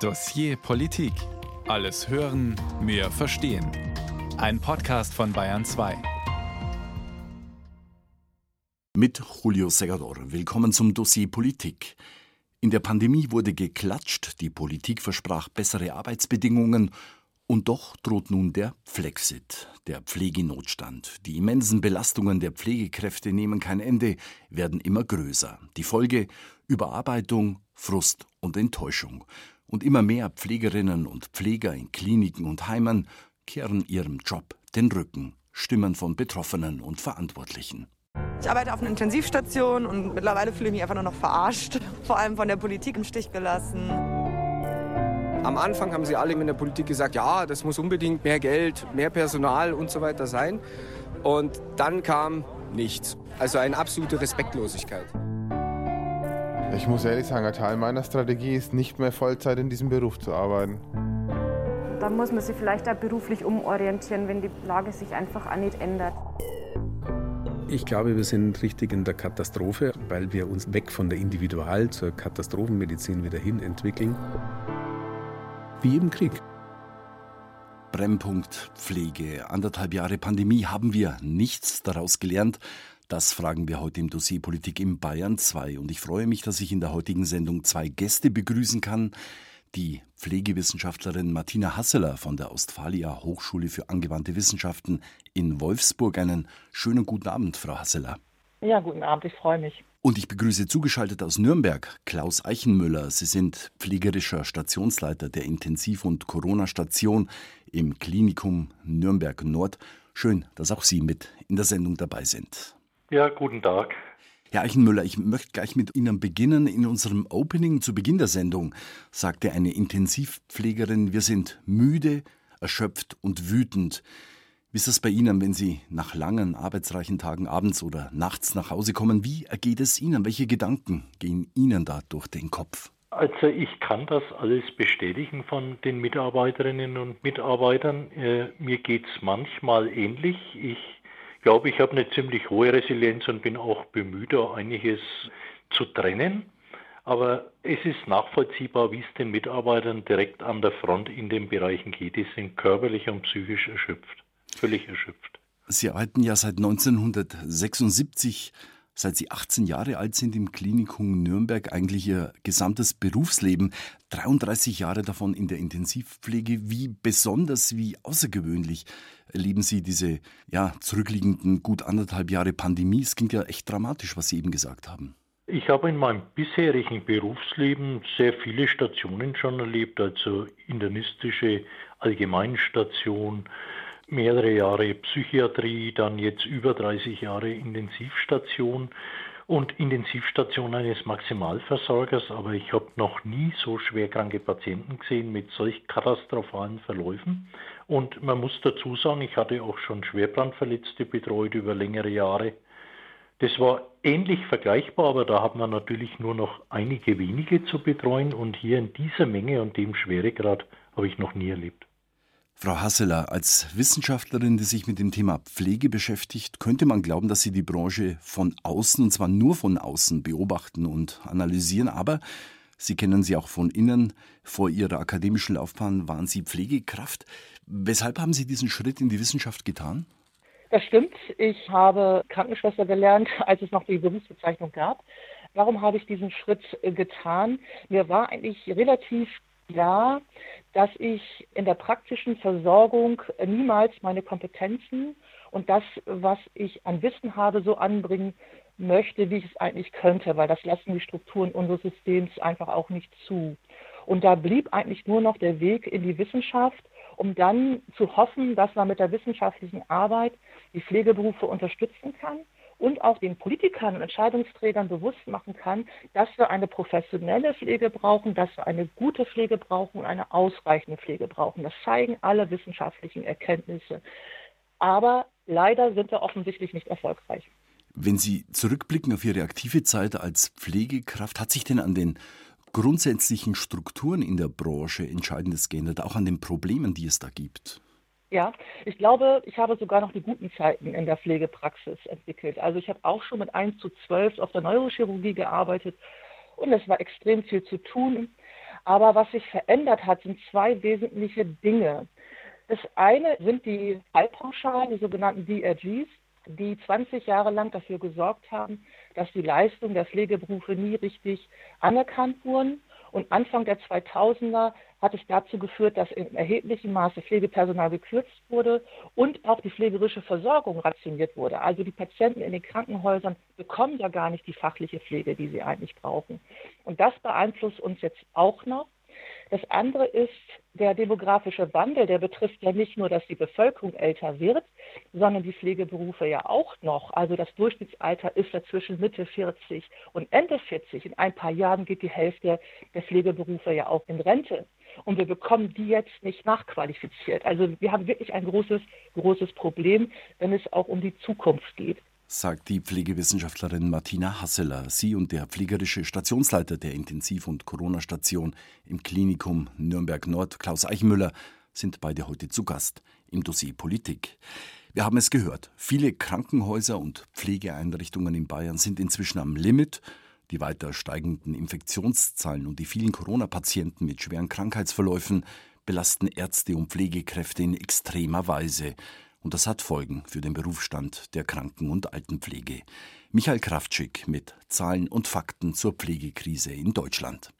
Dossier Politik. Alles hören, mehr verstehen. Ein Podcast von Bayern 2. Mit Julio Segador. Willkommen zum Dossier Politik. In der Pandemie wurde geklatscht, die Politik versprach bessere Arbeitsbedingungen und doch droht nun der Flexit, der Pflegenotstand. Die immensen Belastungen der Pflegekräfte nehmen kein Ende, werden immer größer. Die Folge Überarbeitung, Frust und Enttäuschung. Und immer mehr Pflegerinnen und Pfleger in Kliniken und Heimen kehren ihrem Job den Rücken. Stimmen von Betroffenen und Verantwortlichen. Ich arbeite auf einer Intensivstation und mittlerweile fühle ich mich einfach nur noch verarscht, vor allem von der Politik im Stich gelassen. Am Anfang haben sie alle in der Politik gesagt, ja, das muss unbedingt mehr Geld, mehr Personal und so weiter sein. Und dann kam nichts. Also eine absolute Respektlosigkeit. Ich muss ehrlich sagen, ein Teil meiner Strategie ist nicht mehr Vollzeit in diesem Beruf zu arbeiten. Da muss man sich vielleicht auch beruflich umorientieren, wenn die Lage sich einfach auch nicht ändert. Ich glaube, wir sind richtig in der Katastrophe, weil wir uns weg von der Individual- zur Katastrophenmedizin wieder hin entwickeln wie im Krieg. Brennpunkt Pflege. Anderthalb Jahre Pandemie haben wir nichts daraus gelernt. Das fragen wir heute im Dossier Politik im Bayern 2. Und ich freue mich, dass ich in der heutigen Sendung zwei Gäste begrüßen kann. Die Pflegewissenschaftlerin Martina Hasseler von der Ostfalia Hochschule für angewandte Wissenschaften in Wolfsburg. Einen schönen guten Abend, Frau Hasseler. Ja, guten Abend, ich freue mich. Und ich begrüße zugeschaltet aus Nürnberg Klaus Eichenmüller. Sie sind pflegerischer Stationsleiter der Intensiv- und Corona-Station im Klinikum Nürnberg Nord. Schön, dass auch Sie mit in der Sendung dabei sind. Ja, guten Tag. Herr Eichenmüller, ich möchte gleich mit Ihnen beginnen. In unserem Opening zu Beginn der Sendung sagte eine Intensivpflegerin, wir sind müde, erschöpft und wütend. Wie ist das bei Ihnen, wenn Sie nach langen, arbeitsreichen Tagen abends oder nachts nach Hause kommen? Wie ergeht es Ihnen? Welche Gedanken gehen Ihnen da durch den Kopf? Also ich kann das alles bestätigen von den Mitarbeiterinnen und Mitarbeitern. Äh, mir geht es manchmal ähnlich. Ich glaube, ich habe eine ziemlich hohe Resilienz und bin auch bemüht, einiges zu trennen. Aber es ist nachvollziehbar, wie es den Mitarbeitern direkt an der Front in den Bereichen geht. Die sind körperlich und psychisch erschöpft völlig erschöpft. Sie arbeiten ja seit 1976, seit Sie 18 Jahre alt sind, im Klinikum Nürnberg, eigentlich Ihr gesamtes Berufsleben. 33 Jahre davon in der Intensivpflege. Wie besonders, wie außergewöhnlich erleben Sie diese ja, zurückliegenden gut anderthalb Jahre Pandemie? Es klingt ja echt dramatisch, was Sie eben gesagt haben. Ich habe in meinem bisherigen Berufsleben sehr viele Stationen schon erlebt, also internistische Allgemeinstation, mehrere Jahre Psychiatrie, dann jetzt über 30 Jahre Intensivstation und Intensivstation eines Maximalversorgers, aber ich habe noch nie so schwerkranke Patienten gesehen mit solch katastrophalen Verläufen. Und man muss dazu sagen, ich hatte auch schon Schwerbrandverletzte betreut über längere Jahre. Das war ähnlich vergleichbar, aber da hat man natürlich nur noch einige wenige zu betreuen und hier in dieser Menge und dem Schweregrad habe ich noch nie erlebt. Frau Hasseler, als Wissenschaftlerin, die sich mit dem Thema Pflege beschäftigt, könnte man glauben, dass Sie die Branche von außen, und zwar nur von außen, beobachten und analysieren. Aber Sie kennen sie auch von innen. Vor Ihrer akademischen Laufbahn waren Sie Pflegekraft. Weshalb haben Sie diesen Schritt in die Wissenschaft getan? Das stimmt. Ich habe Krankenschwester gelernt, als es noch die Berufsbezeichnung gab. Warum habe ich diesen Schritt äh, getan? Mir war eigentlich relativ klar, dass ich in der praktischen Versorgung niemals meine Kompetenzen und das, was ich an Wissen habe, so anbringen möchte, wie ich es eigentlich könnte, weil das lassen die Strukturen unseres Systems einfach auch nicht zu. Und da blieb eigentlich nur noch der Weg in die Wissenschaft, um dann zu hoffen, dass man mit der wissenschaftlichen Arbeit die Pflegeberufe unterstützen kann und auch den Politikern und Entscheidungsträgern bewusst machen kann, dass wir eine professionelle Pflege brauchen, dass wir eine gute Pflege brauchen und eine ausreichende Pflege brauchen. Das zeigen alle wissenschaftlichen Erkenntnisse. Aber leider sind wir offensichtlich nicht erfolgreich. Wenn Sie zurückblicken auf Ihre aktive Zeit als Pflegekraft, hat sich denn an den grundsätzlichen Strukturen in der Branche Entscheidendes geändert, auch an den Problemen, die es da gibt? Ja, ich glaube, ich habe sogar noch die guten Zeiten in der Pflegepraxis entwickelt. Also ich habe auch schon mit 1 zu 12 auf der Neurochirurgie gearbeitet und es war extrem viel zu tun. Aber was sich verändert hat, sind zwei wesentliche Dinge. Das eine sind die Fallpauschalen, die sogenannten DRGs, die 20 Jahre lang dafür gesorgt haben, dass die Leistungen der Pflegeberufe nie richtig anerkannt wurden. Und Anfang der 2000er hat es dazu geführt, dass in erheblichem Maße Pflegepersonal gekürzt wurde und auch die pflegerische Versorgung rationiert wurde. Also die Patienten in den Krankenhäusern bekommen ja gar nicht die fachliche Pflege, die sie eigentlich brauchen. Und das beeinflusst uns jetzt auch noch. Das andere ist der demografische Wandel, der betrifft ja nicht nur, dass die Bevölkerung älter wird, sondern die Pflegeberufe ja auch noch. Also das Durchschnittsalter ist ja zwischen Mitte 40 und Ende 40. In ein paar Jahren geht die Hälfte der Pflegeberufe ja auch in Rente. Und wir bekommen die jetzt nicht nachqualifiziert. Also wir haben wirklich ein großes, großes Problem, wenn es auch um die Zukunft geht sagt die Pflegewissenschaftlerin Martina Hasseler. Sie und der pflegerische Stationsleiter der Intensiv- und Corona-Station im Klinikum Nürnberg Nord, Klaus Eichenmüller, sind beide heute zu Gast im Dossier Politik. Wir haben es gehört. Viele Krankenhäuser und Pflegeeinrichtungen in Bayern sind inzwischen am Limit. Die weiter steigenden Infektionszahlen und die vielen Corona-Patienten mit schweren Krankheitsverläufen belasten Ärzte und Pflegekräfte in extremer Weise. Und das hat Folgen für den Berufsstand der Kranken- und Altenpflege. Michael Kraftschick mit Zahlen und Fakten zur Pflegekrise in Deutschland.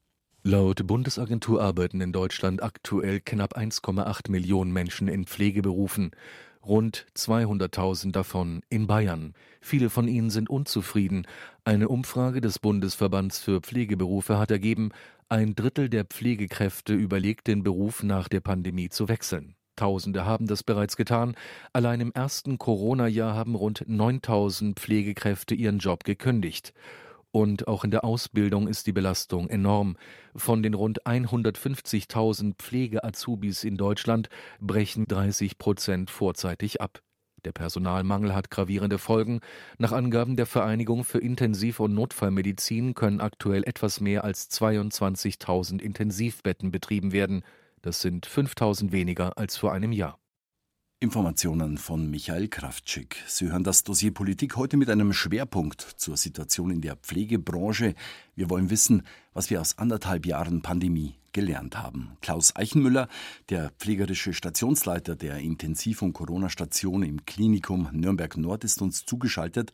Laut Bundesagentur arbeiten in Deutschland aktuell knapp 1,8 Millionen Menschen in Pflegeberufen, rund 200.000 davon in Bayern. Viele von ihnen sind unzufrieden. Eine Umfrage des Bundesverbands für Pflegeberufe hat ergeben, ein Drittel der Pflegekräfte überlegt, den Beruf nach der Pandemie zu wechseln. Tausende haben das bereits getan. Allein im ersten Corona-Jahr haben rund 9000 Pflegekräfte ihren Job gekündigt. Und auch in der Ausbildung ist die Belastung enorm. Von den rund 150.000 Pflege-Azubis in Deutschland brechen 30 Prozent vorzeitig ab. Der Personalmangel hat gravierende Folgen. Nach Angaben der Vereinigung für Intensiv- und Notfallmedizin können aktuell etwas mehr als 22.000 Intensivbetten betrieben werden. Das sind 5000 weniger als vor einem Jahr. Informationen von Michael Kraftschick. Sie hören das Dossier Politik heute mit einem Schwerpunkt zur Situation in der Pflegebranche. Wir wollen wissen, was wir aus anderthalb Jahren Pandemie gelernt haben. Klaus Eichenmüller, der pflegerische Stationsleiter der Intensiv- und Corona-Station im Klinikum Nürnberg Nord, ist uns zugeschaltet.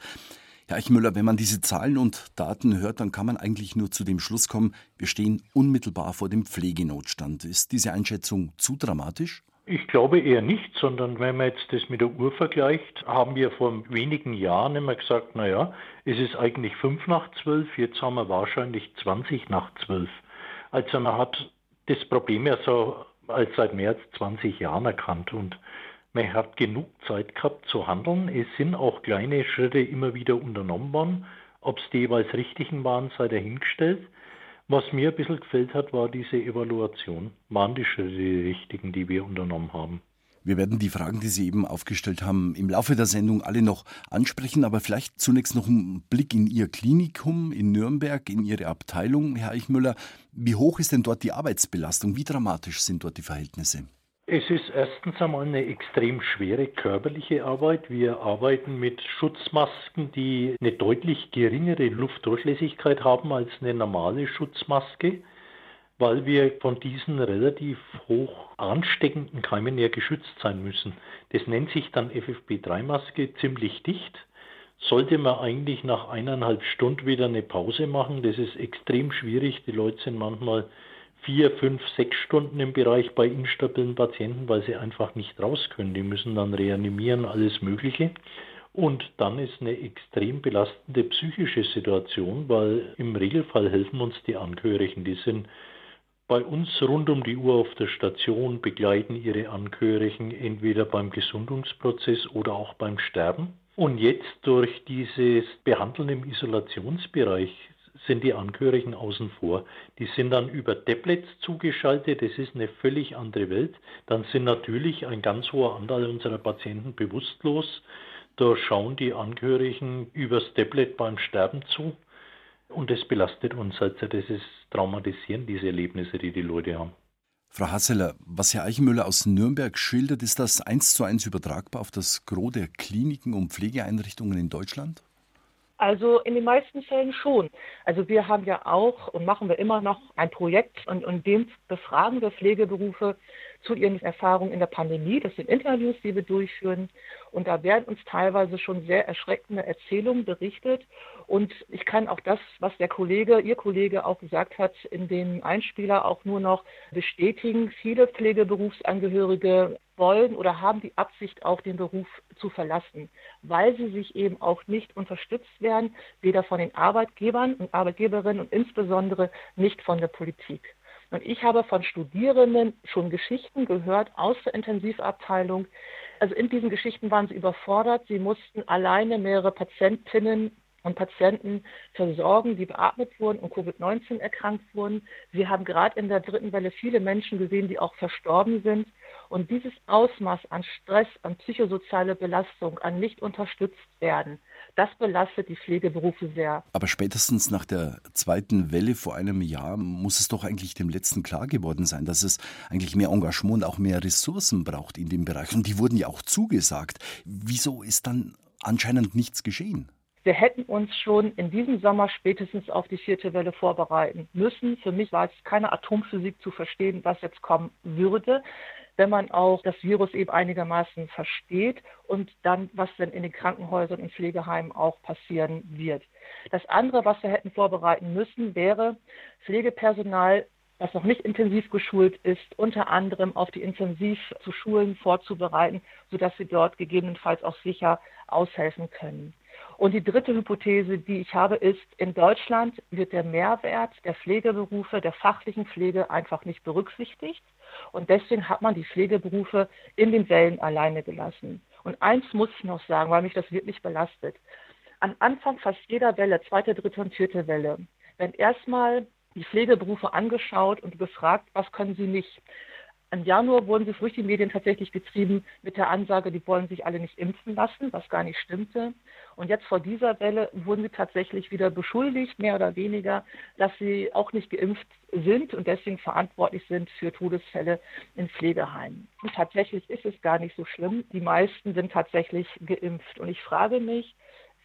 Herr Eichmüller, wenn man diese Zahlen und Daten hört, dann kann man eigentlich nur zu dem Schluss kommen, wir stehen unmittelbar vor dem Pflegenotstand. Ist diese Einschätzung zu dramatisch? Ich glaube eher nicht, sondern wenn man jetzt das mit der Uhr vergleicht, haben wir vor wenigen Jahren immer gesagt, naja, es ist eigentlich fünf nach zwölf, jetzt haben wir wahrscheinlich 20 nach zwölf. Also man hat das Problem ja so als seit mehr als 20 Jahren erkannt und man hat genug Zeit gehabt zu handeln. Es sind auch kleine Schritte immer wieder unternommen worden. Ob es die jeweils richtigen waren, sei dahingestellt. Was mir ein bisschen gefällt hat, war diese Evaluation. Waren die Schritte die richtigen, die wir unternommen haben? Wir werden die Fragen, die Sie eben aufgestellt haben, im Laufe der Sendung alle noch ansprechen, aber vielleicht zunächst noch ein Blick in Ihr Klinikum in Nürnberg, in Ihre Abteilung, Herr Eichmüller. Wie hoch ist denn dort die Arbeitsbelastung? Wie dramatisch sind dort die Verhältnisse? Es ist erstens einmal eine extrem schwere körperliche Arbeit. Wir arbeiten mit Schutzmasken, die eine deutlich geringere Luftdurchlässigkeit haben als eine normale Schutzmaske, weil wir von diesen relativ hoch ansteckenden Keimen ja geschützt sein müssen. Das nennt sich dann FFP3-Maske ziemlich dicht. Sollte man eigentlich nach eineinhalb Stunden wieder eine Pause machen, das ist extrem schwierig. Die Leute sind manchmal vier, fünf, sechs Stunden im Bereich bei instabilen Patienten, weil sie einfach nicht raus können. Die müssen dann reanimieren, alles Mögliche. Und dann ist eine extrem belastende psychische Situation, weil im Regelfall helfen uns die Angehörigen. Die sind bei uns rund um die Uhr auf der Station, begleiten ihre Angehörigen entweder beim Gesundungsprozess oder auch beim Sterben. Und jetzt durch dieses Behandeln im Isolationsbereich sind die Angehörigen außen vor. Die sind dann über Tablets zugeschaltet, das ist eine völlig andere Welt. Dann sind natürlich ein ganz hoher Anteil unserer Patienten bewusstlos. Da schauen die Angehörigen übers Tablet beim Sterben zu. Und das belastet uns. Also das ist traumatisierend, diese Erlebnisse, die die Leute haben. Frau Hasseler, was Herr Eichenmüller aus Nürnberg schildert, ist das eins zu eins übertragbar auf das Gros der Kliniken und Pflegeeinrichtungen in Deutschland? Also in den meisten Fällen schon. Also wir haben ja auch und machen wir immer noch ein Projekt und, und dem befragen wir Pflegeberufe zu ihren Erfahrungen in der Pandemie. Das sind Interviews, die wir durchführen. Und da werden uns teilweise schon sehr erschreckende Erzählungen berichtet. Und ich kann auch das, was der Kollege, Ihr Kollege auch gesagt hat, in dem Einspieler auch nur noch bestätigen. Viele Pflegeberufsangehörige wollen oder haben die Absicht, auch den Beruf zu verlassen, weil sie sich eben auch nicht unterstützt werden, weder von den Arbeitgebern und Arbeitgeberinnen und insbesondere nicht von der Politik. Und ich habe von Studierenden schon Geschichten gehört aus der Intensivabteilung. Also in diesen Geschichten waren sie überfordert. Sie mussten alleine mehrere Patientinnen und Patienten versorgen, die beatmet wurden und Covid-19 erkrankt wurden. Sie haben gerade in der dritten Welle viele Menschen gesehen, die auch verstorben sind. Und dieses Ausmaß an Stress, an psychosoziale Belastung, an nicht unterstützt werden, das belastet die Pflegeberufe sehr. Aber spätestens nach der zweiten Welle vor einem Jahr muss es doch eigentlich dem Letzten klar geworden sein, dass es eigentlich mehr Engagement und auch mehr Ressourcen braucht in dem Bereich. Und die wurden ja auch zugesagt. Wieso ist dann anscheinend nichts geschehen? Wir hätten uns schon in diesem Sommer spätestens auf die vierte Welle vorbereiten müssen. Für mich war es keine Atomphysik zu verstehen, was jetzt kommen würde wenn man auch das Virus eben einigermaßen versteht und dann, was denn in den Krankenhäusern und Pflegeheimen auch passieren wird. Das andere, was wir hätten vorbereiten müssen, wäre Pflegepersonal, das noch nicht intensiv geschult ist, unter anderem auf die Intensiv zu Schulen vorzubereiten, sodass sie dort gegebenenfalls auch sicher aushelfen können. Und die dritte Hypothese, die ich habe, ist, in Deutschland wird der Mehrwert der Pflegeberufe, der fachlichen Pflege einfach nicht berücksichtigt. Und deswegen hat man die Pflegeberufe in den Wellen alleine gelassen. Und eins muss ich noch sagen, weil mich das wirklich belastet. Am Anfang fast jeder Welle, zweite, dritte und vierte Welle, werden erstmal die Pflegeberufe angeschaut und gefragt, was können sie nicht. Im Januar wurden sie durch die Medien tatsächlich getrieben mit der Ansage, die wollen sich alle nicht impfen lassen, was gar nicht stimmte. Und jetzt vor dieser Welle wurden sie tatsächlich wieder beschuldigt, mehr oder weniger, dass sie auch nicht geimpft sind und deswegen verantwortlich sind für Todesfälle in Pflegeheimen. Und tatsächlich ist es gar nicht so schlimm. Die meisten sind tatsächlich geimpft. Und ich frage mich,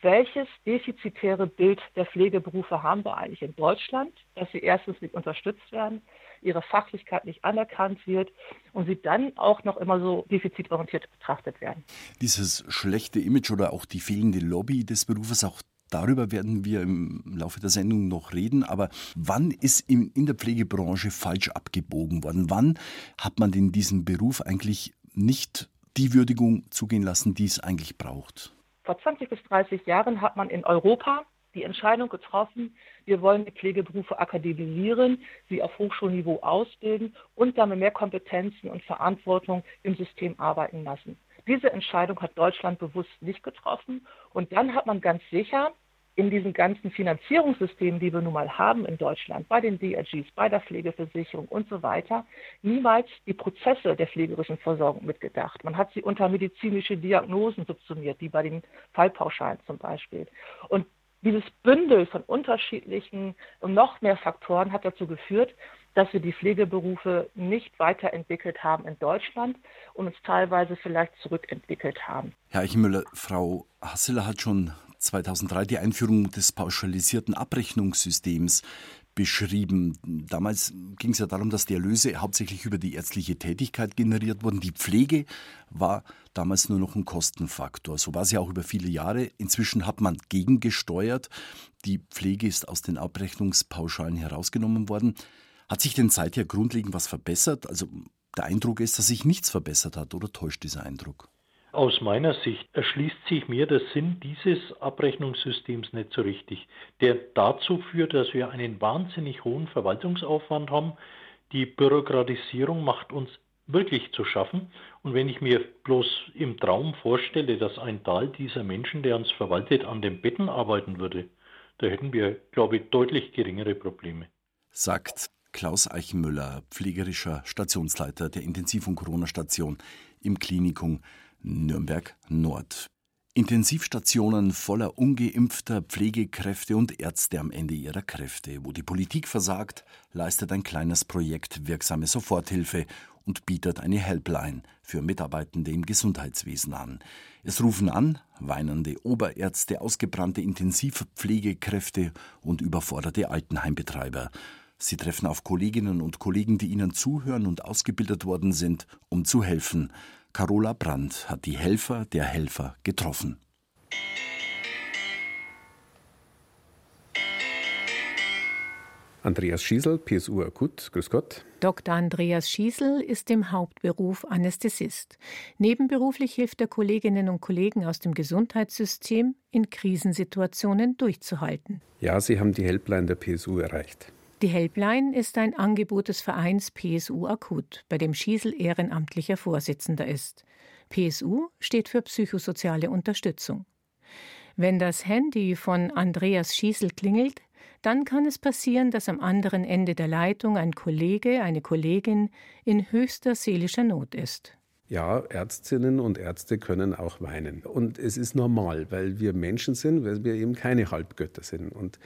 welches defizitäre Bild der Pflegeberufe haben wir eigentlich in Deutschland, dass sie erstens nicht unterstützt werden, ihre Fachlichkeit nicht anerkannt wird und sie dann auch noch immer so defizitorientiert betrachtet werden. Dieses schlechte Image oder auch die fehlende Lobby des Berufes, auch Darüber werden wir im Laufe der Sendung noch reden. Aber wann ist in, der Pflegebranche falsch abgebogen worden? Wann hat man in diesem Beruf eigentlich nicht die Würdigung zugehen lassen, die es eigentlich braucht? Vor 20 bis 30 Jahren hat man in Europa die Entscheidung getroffen, wir wollen die Pflegeberufe akademisieren, sie auf Hochschulniveau ausbilden und damit mehr Kompetenzen und Verantwortung im System arbeiten lassen. Diese Entscheidung hat Deutschland bewusst nicht getroffen. Und dann hat man ganz sicher in diesen ganzen Finanzierungssystemen, die wir nun mal haben in Deutschland, bei den DRGs, bei der Pflegeversicherung und so weiter, niemals die Prozesse der pflegerischen Versorgung mitgedacht. Man hat sie unter medizinische Diagnosen subsumiert, wie bei den Fallpauschalen zum Beispiel. Und dieses Bündel von unterschiedlichen und noch mehr Faktoren hat dazu geführt, dass wir die Pflegeberufe nicht weiterentwickelt haben in Deutschland und uns teilweise vielleicht zurückentwickelt haben. Herr Eichmüller, Frau Hasseler hat schon 2003 die Einführung des pauschalisierten Abrechnungssystems beschrieben. Damals ging es ja darum, dass die Erlöse hauptsächlich über die ärztliche Tätigkeit generiert wurden. Die Pflege war damals nur noch ein Kostenfaktor. So war sie auch über viele Jahre. Inzwischen hat man gegengesteuert. Die Pflege ist aus den Abrechnungspauschalen herausgenommen worden. Hat sich denn seither grundlegend was verbessert? Also der Eindruck ist, dass sich nichts verbessert hat, oder täuscht dieser Eindruck? Aus meiner Sicht erschließt sich mir der Sinn dieses Abrechnungssystems nicht so richtig, der dazu führt, dass wir einen wahnsinnig hohen Verwaltungsaufwand haben. Die Bürokratisierung macht uns wirklich zu schaffen. Und wenn ich mir bloß im Traum vorstelle, dass ein Teil dieser Menschen, der uns verwaltet, an den Betten arbeiten würde, da hätten wir, glaube ich, deutlich geringere Probleme. Sagt Klaus Eichenmüller, pflegerischer Stationsleiter der Intensiv- und Corona-Station im Klinikum Nürnberg Nord. Intensivstationen voller ungeimpfter Pflegekräfte und Ärzte am Ende ihrer Kräfte. Wo die Politik versagt, leistet ein kleines Projekt wirksame Soforthilfe und bietet eine Helpline für Mitarbeitende im Gesundheitswesen an. Es rufen an weinende Oberärzte, ausgebrannte Intensivpflegekräfte und überforderte Altenheimbetreiber. Sie treffen auf Kolleginnen und Kollegen, die ihnen zuhören und ausgebildet worden sind, um zu helfen. Carola Brandt hat die Helfer der Helfer getroffen. Andreas Schiesel, PSU Akut. Grüß Gott. Dr. Andreas Schiesel ist im Hauptberuf Anästhesist. Nebenberuflich hilft er Kolleginnen und Kollegen aus dem Gesundheitssystem, in Krisensituationen durchzuhalten. Ja, Sie haben die Helpline der PSU erreicht. Die Helpline ist ein Angebot des Vereins PSU Akut, bei dem Schiesel ehrenamtlicher Vorsitzender ist. PSU steht für psychosoziale Unterstützung. Wenn das Handy von Andreas Schiesel klingelt, dann kann es passieren, dass am anderen Ende der Leitung ein Kollege, eine Kollegin in höchster seelischer Not ist. Ja, Ärztinnen und Ärzte können auch weinen. Und es ist normal, weil wir Menschen sind, weil wir eben keine Halbgötter sind. Und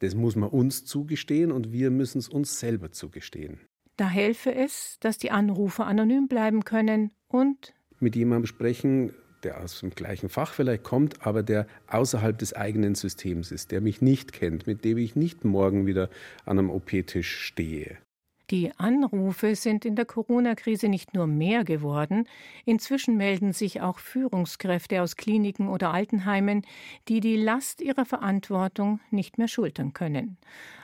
das muss man uns zugestehen und wir müssen es uns selber zugestehen. Da helfe es, dass die Anrufer anonym bleiben können und mit jemandem sprechen, der aus dem gleichen Fach vielleicht kommt, aber der außerhalb des eigenen Systems ist, der mich nicht kennt, mit dem ich nicht morgen wieder an einem OP-Tisch stehe. Die Anrufe sind in der Corona-Krise nicht nur mehr geworden, inzwischen melden sich auch Führungskräfte aus Kliniken oder Altenheimen, die die Last ihrer Verantwortung nicht mehr schultern können.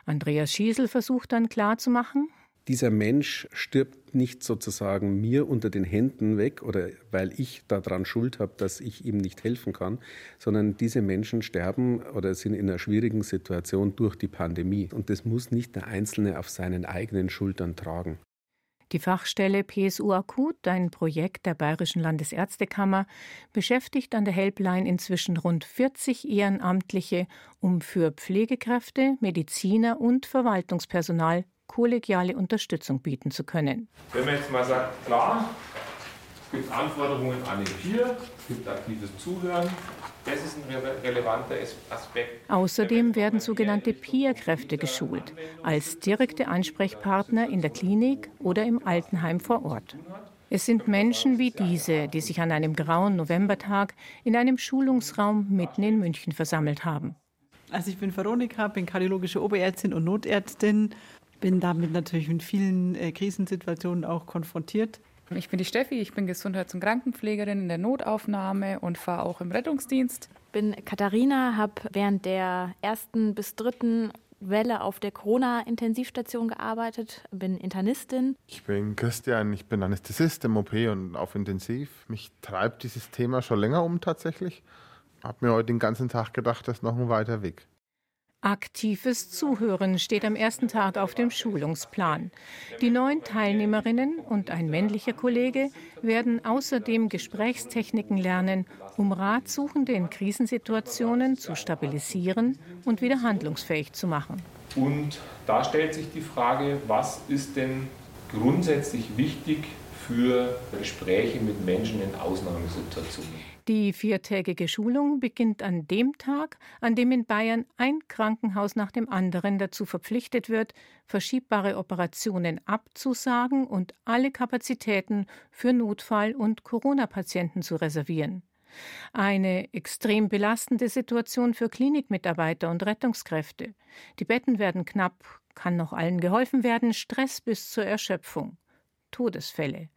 Andreas Schiesel versucht dann klarzumachen, dieser Mensch stirbt nicht sozusagen mir unter den Händen weg oder weil ich daran Schuld habe, dass ich ihm nicht helfen kann, sondern diese Menschen sterben oder sind in einer schwierigen Situation durch die Pandemie. Und das muss nicht der Einzelne auf seinen eigenen Schultern tragen. Die Fachstelle PSU Akut, ein Projekt der Bayerischen Landesärztekammer, beschäftigt an der Helpline inzwischen rund 40 Ehrenamtliche, um für Pflegekräfte, Mediziner und Verwaltungspersonal kollegiale Unterstützung bieten zu können. Wenn man jetzt mal sagt, klar, es gibt Anforderungen an den Peer, es gibt aktives Zuhören, das ist ein relevanter Aspekt. Außerdem werden sogenannte Peer-Kräfte geschult, als direkte Ansprechpartner in der Klinik oder im Altenheim vor Ort. Es sind Menschen wie diese, die sich an einem grauen Novembertag in einem Schulungsraum mitten in München versammelt haben. Also ich bin Veronika, bin kardiologische Oberärztin und Notärztin bin damit natürlich mit vielen äh, Krisensituationen auch konfrontiert. Ich bin die Steffi, ich bin Gesundheits- und Krankenpflegerin in der Notaufnahme und fahre auch im Rettungsdienst. Ich bin Katharina, habe während der ersten bis dritten Welle auf der Corona-Intensivstation gearbeitet, bin Internistin. Ich bin Christian, ich bin Anästhesist im OP und auf Intensiv. Mich treibt dieses Thema schon länger um tatsächlich. Habe mir heute den ganzen Tag gedacht, das ist noch ein weiter Weg. Aktives Zuhören steht am ersten Tag auf dem Schulungsplan. Die neun Teilnehmerinnen und ein männlicher Kollege werden außerdem Gesprächstechniken lernen, um Ratsuchende in Krisensituationen zu stabilisieren und wieder handlungsfähig zu machen. Und da stellt sich die Frage, was ist denn grundsätzlich wichtig für Gespräche mit Menschen in Ausnahmesituationen? Die viertägige Schulung beginnt an dem Tag, an dem in Bayern ein Krankenhaus nach dem anderen dazu verpflichtet wird, verschiebbare Operationen abzusagen und alle Kapazitäten für Notfall- und Corona-Patienten zu reservieren. Eine extrem belastende Situation für Klinikmitarbeiter und Rettungskräfte. Die Betten werden knapp, kann noch allen geholfen werden, Stress bis zur Erschöpfung. Todesfälle.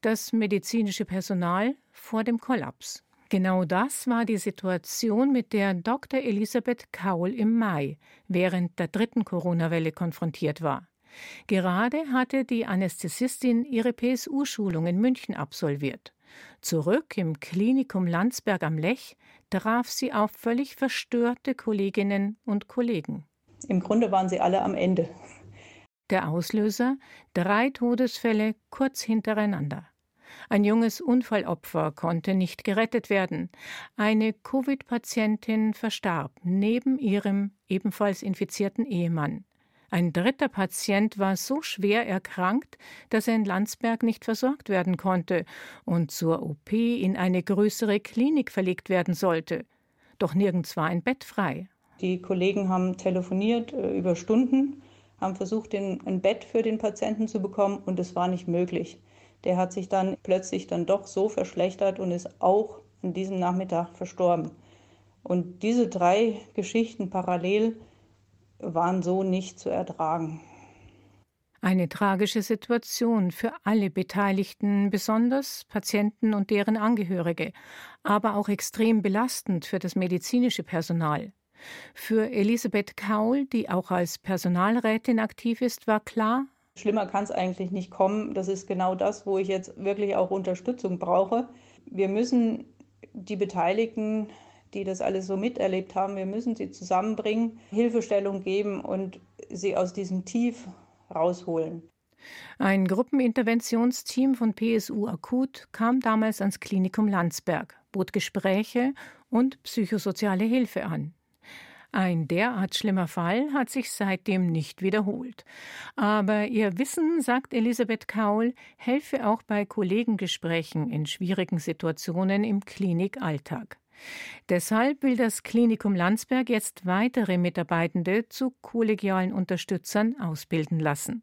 Das medizinische Personal vor dem Kollaps. Genau das war die Situation, mit der Dr. Elisabeth Kaul im Mai während der dritten Corona-Welle konfrontiert war. Gerade hatte die Anästhesistin ihre PSU-Schulung in München absolviert. Zurück im Klinikum Landsberg am Lech traf sie auf völlig verstörte Kolleginnen und Kollegen. Im Grunde waren sie alle am Ende. Der Auslöser drei Todesfälle kurz hintereinander. Ein junges Unfallopfer konnte nicht gerettet werden. Eine Covid-Patientin verstarb neben ihrem ebenfalls infizierten Ehemann. Ein dritter Patient war so schwer erkrankt, dass er in Landsberg nicht versorgt werden konnte und zur OP in eine größere Klinik verlegt werden sollte. Doch nirgends war ein Bett frei. Die Kollegen haben telefoniert äh, über Stunden haben versucht, den, ein Bett für den Patienten zu bekommen und es war nicht möglich. der hat sich dann plötzlich dann doch so verschlechtert und ist auch an diesem Nachmittag verstorben. Und diese drei Geschichten parallel waren so nicht zu ertragen. Eine tragische Situation für alle Beteiligten, besonders Patienten und deren Angehörige, aber auch extrem belastend für das medizinische Personal. Für Elisabeth Kaul, die auch als Personalrätin aktiv ist, war klar, Schlimmer kann es eigentlich nicht kommen. Das ist genau das, wo ich jetzt wirklich auch Unterstützung brauche. Wir müssen die Beteiligten, die das alles so miterlebt haben, wir müssen sie zusammenbringen, Hilfestellung geben und sie aus diesem Tief rausholen. Ein Gruppeninterventionsteam von PSU Akut kam damals ans Klinikum Landsberg, bot Gespräche und psychosoziale Hilfe an. Ein derart schlimmer Fall hat sich seitdem nicht wiederholt. Aber ihr Wissen, sagt Elisabeth Kaul, helfe auch bei Kollegengesprächen in schwierigen Situationen im Klinikalltag. Deshalb will das Klinikum Landsberg jetzt weitere Mitarbeitende zu kollegialen Unterstützern ausbilden lassen.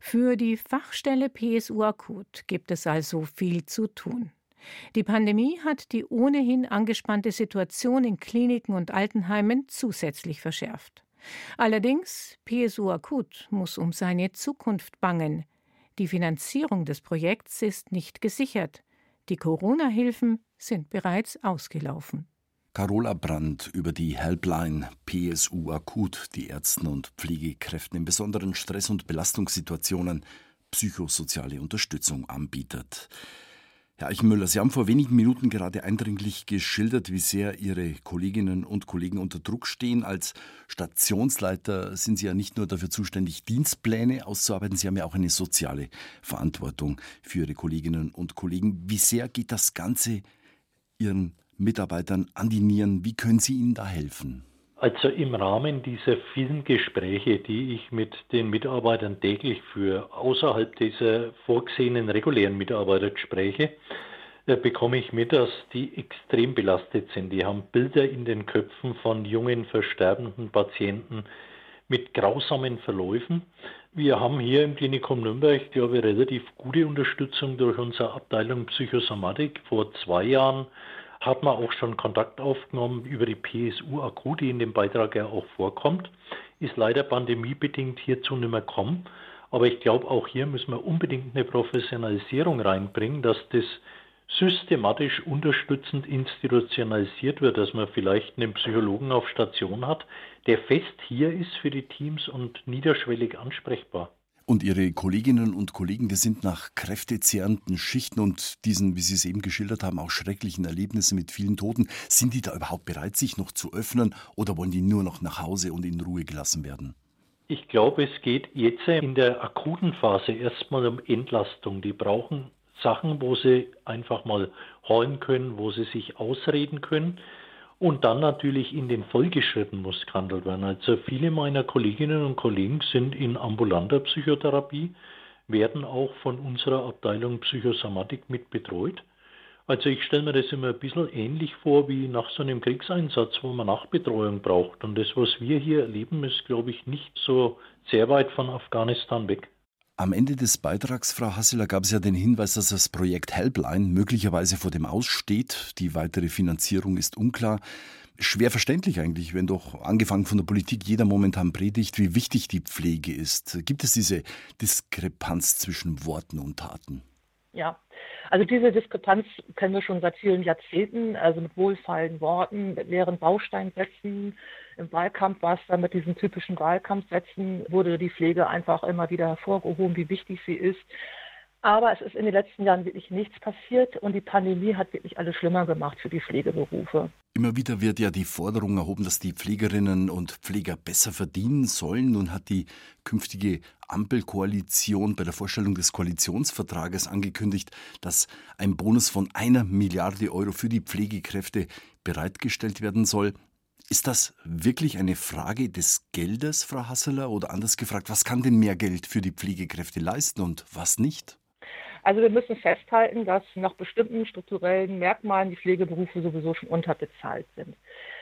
Für die Fachstelle PSU Akut gibt es also viel zu tun. Die Pandemie hat die ohnehin angespannte Situation in Kliniken und Altenheimen zusätzlich verschärft. Allerdings, PSU Akut muss um seine Zukunft bangen. Die Finanzierung des Projekts ist nicht gesichert. Die Corona-Hilfen sind bereits ausgelaufen. Carola Brandt über die Helpline PSU Akut, die Ärzten und Pflegekräften in besonderen Stress- und Belastungssituationen psychosoziale Unterstützung anbietet. Herr Eichenmüller, Sie haben vor wenigen Minuten gerade eindringlich geschildert, wie sehr Ihre Kolleginnen und Kollegen unter Druck stehen. Als Stationsleiter sind Sie ja nicht nur dafür zuständig, Dienstpläne auszuarbeiten, Sie haben ja auch eine soziale Verantwortung für Ihre Kolleginnen und Kollegen. Wie sehr geht das Ganze Ihren Mitarbeitern an die Nieren? Wie können Sie ihnen da helfen? Also im Rahmen dieser vielen Gespräche, die ich mit den Mitarbeitern täglich führe, außerhalb dieser vorgesehenen regulären Mitarbeitergespräche, äh, bekomme ich mit, dass die extrem belastet sind. Die haben Bilder in den Köpfen von jungen, versterbenden Patienten mit grausamen Verläufen. Wir haben hier im Klinikum Nürnberg, glaube ich, relativ gute Unterstützung durch unsere Abteilung Psychosomatik. Vor zwei Jahren hat man auch schon Kontakt aufgenommen über die PSU Akku, die in dem Beitrag ja auch vorkommt. Ist leider pandemiebedingt hierzu nicht mehr kommen. Aber ich glaube, auch hier müssen wir unbedingt eine Professionalisierung reinbringen, dass das systematisch unterstützend institutionalisiert wird, dass man vielleicht einen Psychologen auf Station hat, der fest hier ist für die Teams und niederschwellig ansprechbar. Und Ihre Kolleginnen und Kollegen, die sind nach kräftezehrenden Schichten und diesen, wie Sie es eben geschildert haben, auch schrecklichen Erlebnissen mit vielen Toten, sind die da überhaupt bereit, sich noch zu öffnen oder wollen die nur noch nach Hause und in Ruhe gelassen werden? Ich glaube, es geht jetzt in der akuten Phase erstmal um Entlastung. Die brauchen Sachen, wo sie einfach mal heulen können, wo sie sich ausreden können. Und dann natürlich in den Folgeschritten muss gehandelt werden. Also viele meiner Kolleginnen und Kollegen sind in ambulanter Psychotherapie, werden auch von unserer Abteilung Psychosomatik mit betreut. Also ich stelle mir das immer ein bisschen ähnlich vor wie nach so einem Kriegseinsatz, wo man Nachbetreuung braucht. Und das, was wir hier erleben, ist, glaube ich, nicht so sehr weit von Afghanistan weg. Am Ende des Beitrags, Frau Hasseler, gab es ja den Hinweis, dass das Projekt Helpline möglicherweise vor dem Aussteht. Die weitere Finanzierung ist unklar. Schwer verständlich eigentlich, wenn doch angefangen von der Politik jeder momentan predigt, wie wichtig die Pflege ist. Gibt es diese Diskrepanz zwischen Worten und Taten? Ja, also diese Diskrepanz kennen wir schon seit vielen Jahrzehnten, also mit wohlfeilen Worten, mit leeren Bausteinsätzen. Im Wahlkampf war es dann mit diesen typischen Wahlkampfsätzen, wurde die Pflege einfach immer wieder hervorgehoben, wie wichtig sie ist. Aber es ist in den letzten Jahren wirklich nichts passiert und die Pandemie hat wirklich alles schlimmer gemacht für die Pflegeberufe. Immer wieder wird ja die Forderung erhoben, dass die Pflegerinnen und Pfleger besser verdienen sollen. Nun hat die künftige Ampelkoalition bei der Vorstellung des Koalitionsvertrages angekündigt, dass ein Bonus von einer Milliarde Euro für die Pflegekräfte bereitgestellt werden soll. Ist das wirklich eine Frage des Geldes, Frau Hasseler? Oder anders gefragt, was kann denn mehr Geld für die Pflegekräfte leisten und was nicht? Also wir müssen festhalten, dass nach bestimmten strukturellen Merkmalen die Pflegeberufe sowieso schon unterbezahlt sind.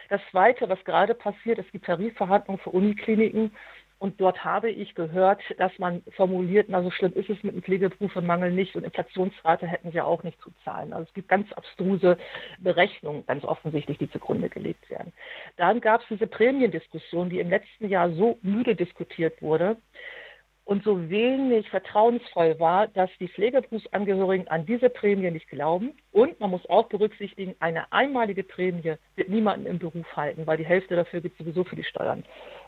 Das Zweite, was gerade passiert, ist die Tarifverhandlung für Unikliniken. Und dort habe ich gehört, dass man formuliert, na so schlimm ist es mit dem Pflegeberufemangel nicht und Inflationsrate hätten sie auch nicht zu zahlen. Also es gibt ganz abstruse Berechnungen, ganz offensichtlich, die zugrunde gelegt werden. Dann gab es diese Prämiendiskussion, die im letzten Jahr so müde diskutiert wurde und so wenig vertrauensvoll war, dass die Pflegeberufsangehörigen an diese Prämie nicht glauben. Und man muss auch berücksichtigen, eine einmalige Prämie wird niemanden im Beruf halten, weil die Hälfte dafür geht sowieso für die Steuern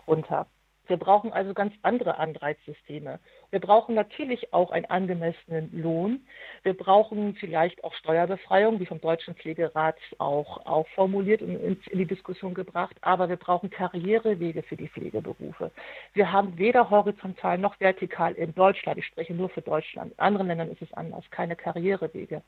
runter. Wir brauchen also ganz andere Anreizsysteme. Wir brauchen natürlich auch einen angemessenen Lohn. Wir brauchen vielleicht auch Steuerbefreiung, wie vom Deutschen Pflegerat auch, auch formuliert und in, die Diskussion gebracht. Aber wir brauchen Karrierewege für die Pflegeberufe. Wir haben weder horizontal noch vertikal in Deutschland, ich spreche nur für Deutschland, in anderen Ländern ist es anders, keine Karrierewege.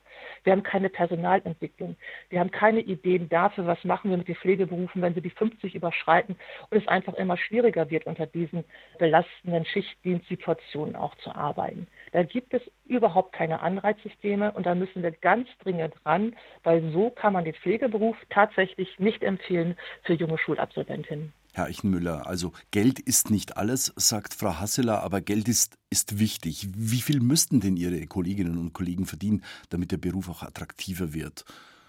Wir haben keine Personalentwicklung. Wir haben keine Ideen dafür, was machen wir mit den Pflegeberufen, wenn sie die 50 überschreiten und es einfach immer schwieriger wird unter diesen belastenden Schichtdienstsituationen auch zu arbeiten. Da gibt es überhaupt keine Anreizsysteme und da müssen wir ganz dringend ran, weil so kann man den Pflegeberuf tatsächlich nicht empfehlen für junge Schulabsolventinnen. Herr Eichenmüller, also Geld ist nicht alles, sagt Frau Hasseler, aber Geld ist, ist wichtig. Wie viel müssten denn Ihre Kolleginnen und Kollegen verdienen, damit der Beruf auch attraktiver wird?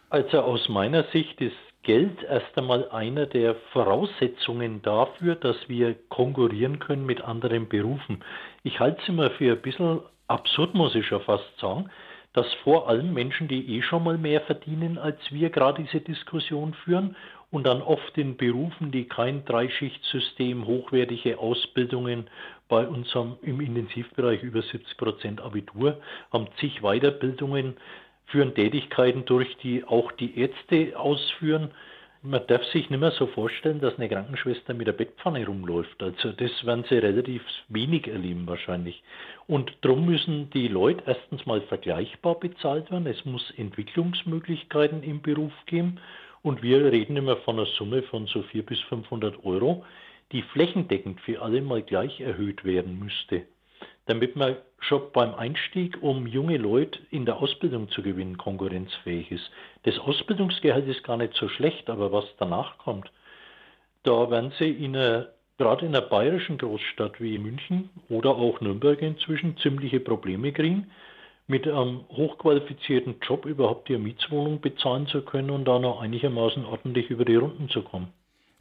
Also aus meiner Sicht ist Geld erst einmal einer der Voraussetzungen dafür, dass wir konkurrieren können mit anderen Berufen. Ich halte es immer für ein bisschen absurd, muss ich schon fast sagen, dass vor allem Menschen, die eh schon mal mehr verdienen als wir, gerade diese Diskussion führen und dann oft in Berufen, die kein Dreischichtsystem, hochwertige Ausbildungen bei uns im Intensivbereich über 70 Prozent Abitur, haben zig Weiterbildungen, führen Tätigkeiten durch, die auch die Ärzte ausführen. Man darf sich nicht mehr so vorstellen, dass eine Krankenschwester mit der Bettpfanne rumläuft. Also das werden sie relativ wenig erleben wahrscheinlich. Und darum müssen die Leute erstens mal vergleichbar bezahlt werden. Es muss Entwicklungsmöglichkeiten im Beruf geben. Und wir reden immer von einer Summe von so 400 bis 500 Euro, die flächendeckend für alle mal gleich erhöht werden müsste damit man schon beim Einstieg, um junge Leute in der Ausbildung zu gewinnen, konkurrenzfähig ist. Das Ausbildungsgehalt ist gar nicht so schlecht, aber was danach kommt, da werden sie in einer, gerade in einer bayerischen Großstadt wie München oder auch Nürnberg inzwischen ziemliche Probleme kriegen, mit einem hochqualifizierten Job überhaupt ihre Mietswohnung bezahlen zu können und da noch einigermaßen ordentlich über die Runden zu kommen.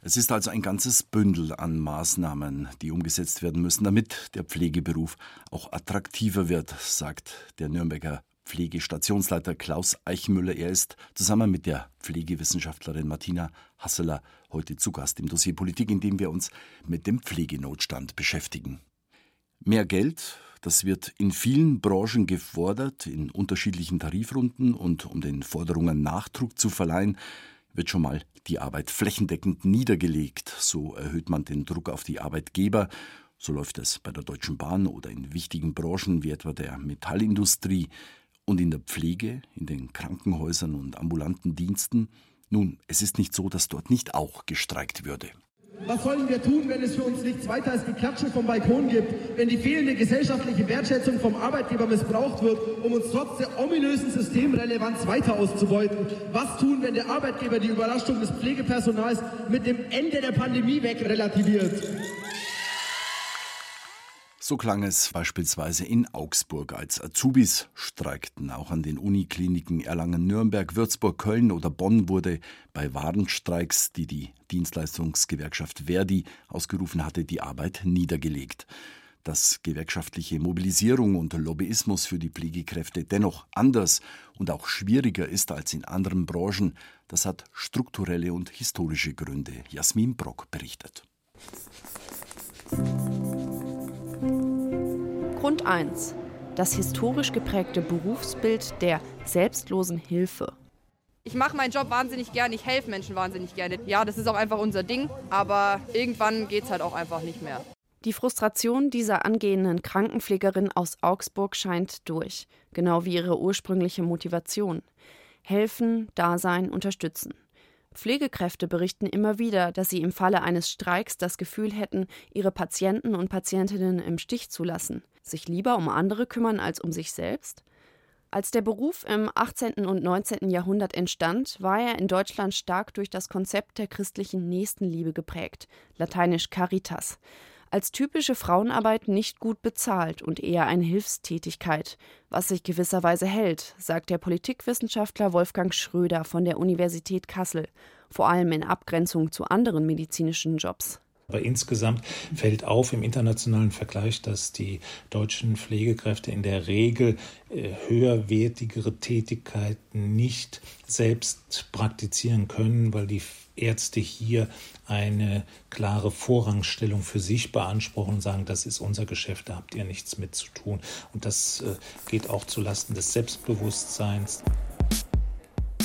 Es ist also ein ganzes Bündel an Maßnahmen, die umgesetzt werden müssen, damit der Pflegeberuf auch attraktiver wird, sagt der Nürnberger Pflegestationsleiter Klaus Eichmüller. Er ist zusammen mit der Pflegewissenschaftlerin Martina Hasseler heute zu Gast im Dossier Politik, in dem wir uns mit dem Pflegenotstand beschäftigen. Mehr Geld, das wird in vielen Branchen gefordert, in unterschiedlichen Tarifrunden und um den Forderungen Nachdruck zu verleihen, wird schon mal die Arbeit flächendeckend niedergelegt. So erhöht man den Druck auf die Arbeitgeber. So läuft es bei der Deutschen Bahn oder in wichtigen Branchen wie etwa der Metallindustrie und in der Pflege, in den Krankenhäusern und ambulanten Diensten. Nun, es ist nicht so, dass dort nicht auch gestreikt würde. Was sollen wir tun, wenn es für uns nichts weiter als Geklatsche vom Balkon gibt, wenn die fehlende gesellschaftliche Wertschätzung vom Arbeitgeber missbraucht wird, um uns trotz der ominösen Systemrelevanz weiter auszubeuten? Was tun, wenn der Arbeitgeber die Überraschung des Pflegepersonals mit dem Ende der Pandemie wegrelativiert? So klang es beispielsweise in Augsburg, als Azubis streikten. Auch an den Unikliniken Erlangen, Nürnberg, Würzburg, Köln oder Bonn wurde bei Warenstreiks, die die Dienstleistungsgewerkschaft Verdi ausgerufen hatte, die Arbeit niedergelegt. Dass gewerkschaftliche Mobilisierung und Lobbyismus für die Pflegekräfte dennoch anders und auch schwieriger ist als in anderen Branchen, das hat strukturelle und historische Gründe. Jasmin Brock berichtet. Grund 1. Das historisch geprägte Berufsbild der selbstlosen Hilfe. Ich mache meinen Job wahnsinnig gern, ich helfe Menschen wahnsinnig gerne. Ja, das ist auch einfach unser Ding, aber irgendwann geht es halt auch einfach nicht mehr. Die Frustration dieser angehenden Krankenpflegerin aus Augsburg scheint durch, genau wie ihre ursprüngliche Motivation. Helfen, Dasein, unterstützen. Pflegekräfte berichten immer wieder, dass sie im Falle eines Streiks das Gefühl hätten, ihre Patienten und Patientinnen im Stich zu lassen sich lieber um andere kümmern als um sich selbst? Als der Beruf im 18. und 19. Jahrhundert entstand, war er in Deutschland stark durch das Konzept der christlichen Nächstenliebe geprägt, lateinisch caritas. Als typische Frauenarbeit nicht gut bezahlt und eher eine Hilfstätigkeit, was sich gewisserweise hält, sagt der Politikwissenschaftler Wolfgang Schröder von der Universität Kassel, vor allem in Abgrenzung zu anderen medizinischen Jobs. Aber insgesamt fällt auf im internationalen Vergleich, dass die deutschen Pflegekräfte in der Regel äh, höherwertigere Tätigkeiten nicht selbst praktizieren können, weil die Ärzte hier eine klare Vorrangstellung für sich beanspruchen und sagen, das ist unser Geschäft, da habt ihr nichts mit zu tun. Und das äh, geht auch zulasten des Selbstbewusstseins.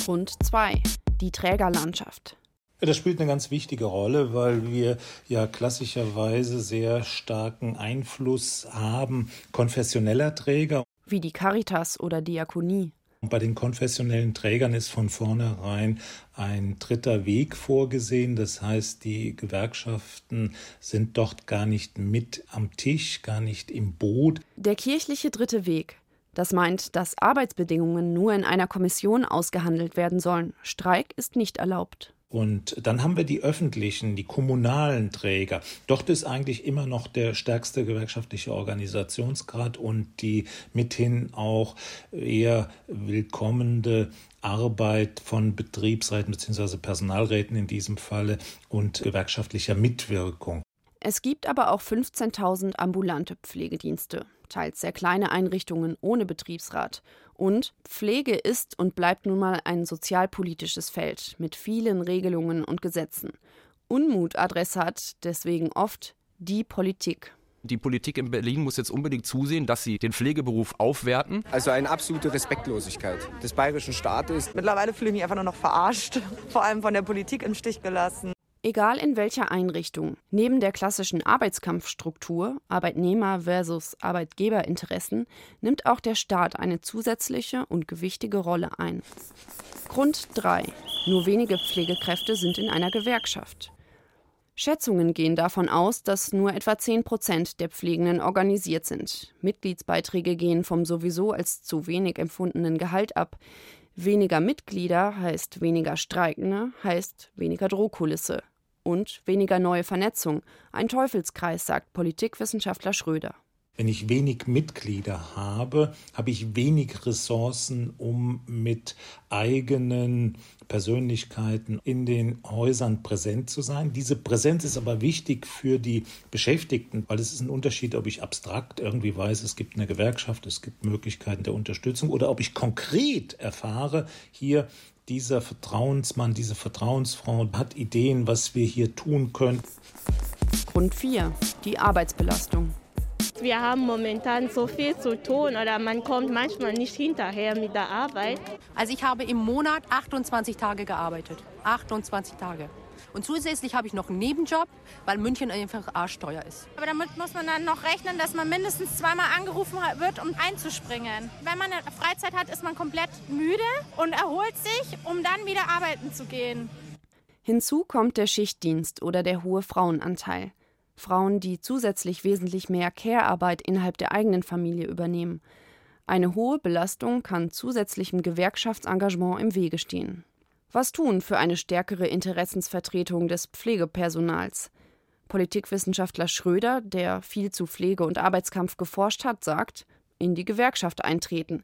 Grund 2. Die Trägerlandschaft. Das spielt eine ganz wichtige Rolle, weil wir ja klassischerweise sehr starken Einfluss haben konfessioneller Träger. Wie die Caritas oder Diakonie. Bei den konfessionellen Trägern ist von vornherein ein dritter Weg vorgesehen. Das heißt, die Gewerkschaften sind dort gar nicht mit am Tisch, gar nicht im Boot. Der kirchliche dritte Weg. Das meint, dass Arbeitsbedingungen nur in einer Kommission ausgehandelt werden sollen. Streik ist nicht erlaubt. Und dann haben wir die öffentlichen, die kommunalen Träger. Dort ist eigentlich immer noch der stärkste gewerkschaftliche Organisationsgrad und die mithin auch eher willkommene Arbeit von Betriebsräten bzw. Personalräten in diesem Falle und gewerkschaftlicher Mitwirkung. Es gibt aber auch 15.000 ambulante Pflegedienste, teils sehr kleine Einrichtungen ohne Betriebsrat. Und Pflege ist und bleibt nun mal ein sozialpolitisches Feld mit vielen Regelungen und Gesetzen. Unmutadressat deswegen oft die Politik. Die Politik in Berlin muss jetzt unbedingt zusehen, dass sie den Pflegeberuf aufwerten. Also eine absolute Respektlosigkeit des bayerischen Staates. Mittlerweile fühle ich mich einfach nur noch verarscht, vor allem von der Politik im Stich gelassen. Egal in welcher Einrichtung, neben der klassischen Arbeitskampfstruktur Arbeitnehmer versus Arbeitgeberinteressen nimmt auch der Staat eine zusätzliche und gewichtige Rolle ein. Grund 3. Nur wenige Pflegekräfte sind in einer Gewerkschaft. Schätzungen gehen davon aus, dass nur etwa 10 Prozent der Pflegenden organisiert sind. Mitgliedsbeiträge gehen vom sowieso als zu wenig empfundenen Gehalt ab. Weniger Mitglieder heißt weniger Streikende, heißt weniger Drohkulisse und weniger neue Vernetzung. Ein Teufelskreis, sagt Politikwissenschaftler Schröder. Wenn ich wenig Mitglieder habe, habe ich wenig Ressourcen, um mit eigenen Persönlichkeiten in den Häusern präsent zu sein. Diese Präsenz ist aber wichtig für die Beschäftigten, weil es ist ein Unterschied, ob ich abstrakt irgendwie weiß, es gibt eine Gewerkschaft, es gibt Möglichkeiten der Unterstützung oder ob ich konkret erfahre, hier dieser Vertrauensmann, diese Vertrauensfrau hat Ideen, was wir hier tun können. Grund 4. Die Arbeitsbelastung. Wir haben momentan so viel zu tun oder man kommt manchmal nicht hinterher mit der Arbeit. Also ich habe im Monat 28 Tage gearbeitet. 28 Tage. Und zusätzlich habe ich noch einen Nebenjob, weil München einfach arschteuer ist. Aber damit muss man dann noch rechnen, dass man mindestens zweimal angerufen wird, um einzuspringen. Wenn man eine Freizeit hat, ist man komplett müde und erholt sich, um dann wieder arbeiten zu gehen. Hinzu kommt der Schichtdienst oder der hohe Frauenanteil. Frauen, die zusätzlich wesentlich mehr Care-Arbeit innerhalb der eigenen Familie übernehmen. Eine hohe Belastung kann zusätzlichem Gewerkschaftsengagement im Wege stehen. Was tun für eine stärkere Interessensvertretung des Pflegepersonals? Politikwissenschaftler Schröder, der viel zu Pflege und Arbeitskampf geforscht hat, sagt, in die Gewerkschaft eintreten.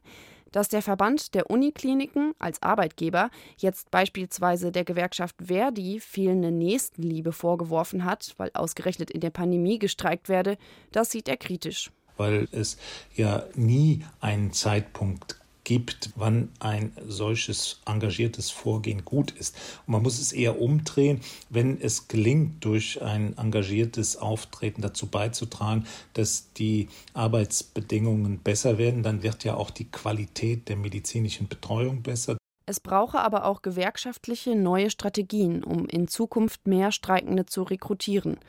Dass der Verband der Unikliniken als Arbeitgeber jetzt beispielsweise der Gewerkschaft Verdi fehlende Nächstenliebe vorgeworfen hat, weil ausgerechnet in der Pandemie gestreikt werde, das sieht er kritisch. Weil es ja nie einen Zeitpunkt gibt, wann ein solches engagiertes Vorgehen gut ist. Und man muss es eher umdrehen, wenn es gelingt, durch ein engagiertes Auftreten dazu beizutragen, dass die Arbeitsbedingungen besser werden, dann wird ja auch die Qualität der medizinischen Betreuung besser. Es brauche aber auch gewerkschaftliche neue Strategien, um in Zukunft mehr Streikende zu rekrutieren.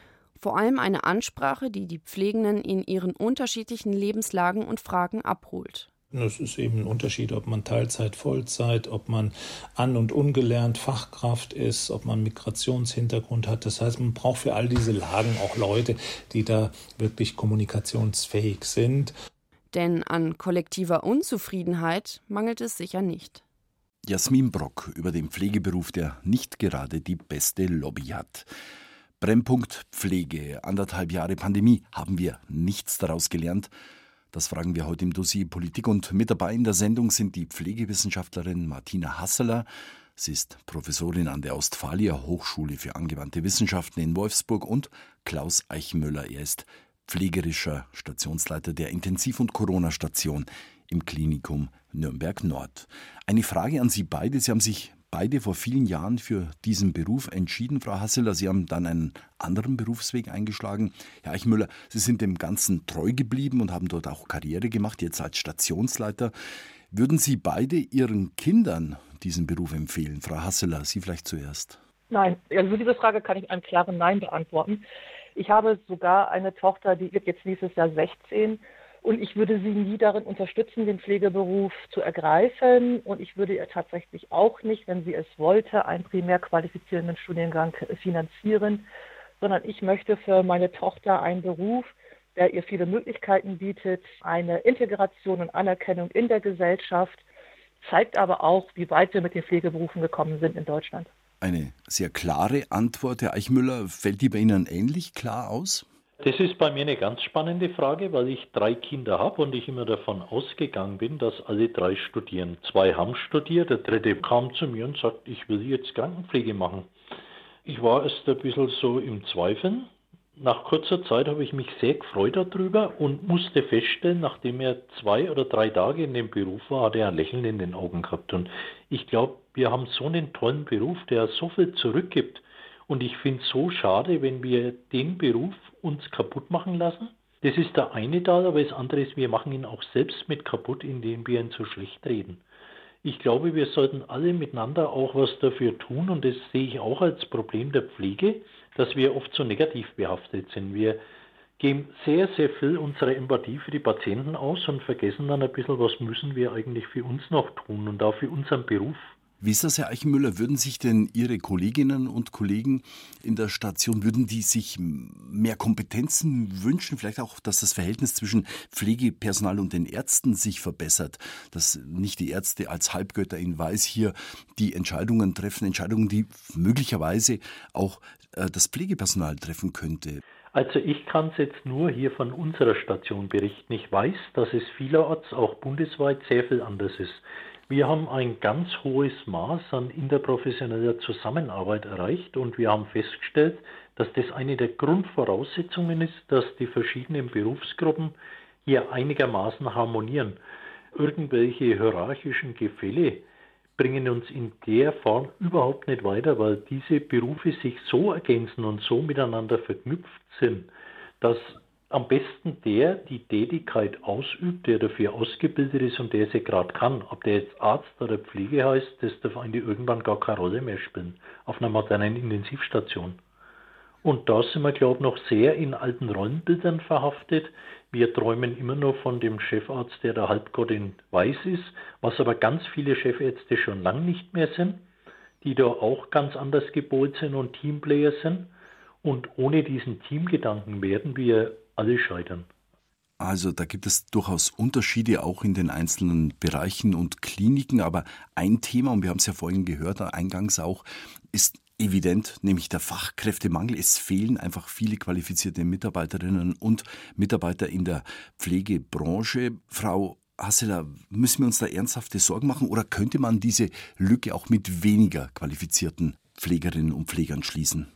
Vor allem eine Ansprache, die die Pflegenden in ihren unterschiedlichen Lebenslagen und Fragen abholt. Es ist eben ein Unterschied, ob man Teilzeit, Vollzeit, ob man an- und ungelernt Fachkraft ist, ob man Migrationshintergrund hat. Das heißt, man braucht für all diese Lagen auch Leute, die da wirklich kommunikationsfähig sind. Denn an kollektiver Unzufriedenheit mangelt es sicher nicht. Jasmin Brock über den Pflegeberuf, der nicht gerade die beste Lobby hat. Brennpunkt Pflege. Anderthalb Jahre Pandemie. Haben wir nichts daraus gelernt? Das fragen wir heute im Dossier Politik. Und mit dabei in der Sendung sind die Pflegewissenschaftlerin Martina Hasseler. Sie ist Professorin an der Ostfalia Hochschule für angewandte Wissenschaften in Wolfsburg und Klaus Eichmüller. Er ist pflegerischer Stationsleiter der Intensiv- und Corona-Station im Klinikum Nürnberg Nord. Eine Frage an Sie beide. Sie haben sich beide vor vielen Jahren für diesen Beruf entschieden, Frau Hasseler. Sie haben dann einen anderen Berufsweg eingeschlagen. Herr Eichmüller, Sie sind dem Ganzen treu geblieben und haben dort auch Karriere gemacht, jetzt als Stationsleiter. Würden Sie beide Ihren Kindern diesen Beruf empfehlen? Frau Hasseler, Sie vielleicht zuerst. Nein, also diese Frage kann ich einem klaren Nein beantworten. Ich habe sogar eine Tochter, die wird jetzt nächstes Jahr 16 und ich würde sie nie darin unterstützen, den Pflegeberuf zu ergreifen. Und ich würde ihr tatsächlich auch nicht, wenn sie es wollte, einen primär qualifizierenden Studiengang finanzieren, sondern ich möchte für meine Tochter einen Beruf, der ihr viele Möglichkeiten bietet, eine Integration und Anerkennung in der Gesellschaft, zeigt aber auch, wie weit wir mit den Pflegeberufen gekommen sind in Deutschland. Eine sehr klare Antwort, Herr Eichmüller. Fällt die bei Ihnen ähnlich klar aus? Das ist bei mir eine ganz spannende Frage, weil ich drei Kinder habe und ich immer davon ausgegangen bin, dass alle drei studieren. Zwei haben studiert, der dritte kam zu mir und sagt, ich will jetzt Krankenpflege machen. Ich war erst ein bisschen so im Zweifeln. Nach kurzer Zeit habe ich mich sehr gefreut darüber und musste feststellen, nachdem er zwei oder drei Tage in dem Beruf war, hat er ein Lächeln in den Augen gehabt. Und ich glaube, wir haben so einen tollen Beruf, der so viel zurückgibt. Und ich finde es so schade, wenn wir den Beruf uns kaputt machen lassen. Das ist der eine Teil, aber das andere ist, wir machen ihn auch selbst mit kaputt, indem wir ihn so schlecht reden. Ich glaube, wir sollten alle miteinander auch was dafür tun und das sehe ich auch als Problem der Pflege, dass wir oft so negativ behaftet sind. Wir geben sehr, sehr viel unserer Empathie für die Patienten aus und vergessen dann ein bisschen, was müssen wir eigentlich für uns noch tun und auch für unseren Beruf. Wie ist das, Herr Eichenmüller? Würden sich denn Ihre Kolleginnen und Kollegen in der Station, würden die sich mehr Kompetenzen wünschen? Vielleicht auch, dass das Verhältnis zwischen Pflegepersonal und den Ärzten sich verbessert, dass nicht die Ärzte als Halbgötter in Weiß hier die Entscheidungen treffen, Entscheidungen, die möglicherweise auch äh, das Pflegepersonal treffen könnte. Also ich kann es jetzt nur hier von unserer Station berichten. Ich weiß, dass es vielerorts auch bundesweit sehr viel anders ist. Wir haben ein ganz hohes Maß an interprofessioneller Zusammenarbeit erreicht und wir haben festgestellt, dass das eine der Grundvoraussetzungen ist, dass die verschiedenen Berufsgruppen hier einigermaßen harmonieren. Irgendwelche hierarchischen Gefälle bringen uns in der Form überhaupt nicht weiter, weil diese Berufe sich so ergänzen und so miteinander verknüpft sind, dass am besten der die Tätigkeit ausübt, der dafür ausgebildet ist und der sie gerade kann. Ob der jetzt Arzt oder Pflege heißt, das darf eigentlich irgendwann gar keine Rolle mehr spielen auf einer modernen Intensivstation. Und da sind wir, glaube ich, noch sehr in alten Rollenbildern verhaftet. Wir träumen immer nur von dem Chefarzt, der der Halbgott in Weiß ist, was aber ganz viele Chefärzte schon lang nicht mehr sind, die da auch ganz anders gebohlt sind und Teamplayer sind. Und ohne diesen Teamgedanken werden wir alle scheitern. Also da gibt es durchaus Unterschiede auch in den einzelnen Bereichen und Kliniken, aber ein Thema, und wir haben es ja vorhin gehört, eingangs auch, ist evident, nämlich der Fachkräftemangel. Es fehlen einfach viele qualifizierte Mitarbeiterinnen und Mitarbeiter in der Pflegebranche. Frau Hasseler, müssen wir uns da ernsthafte Sorgen machen oder könnte man diese Lücke auch mit weniger qualifizierten Pflegerinnen und Pflegern schließen?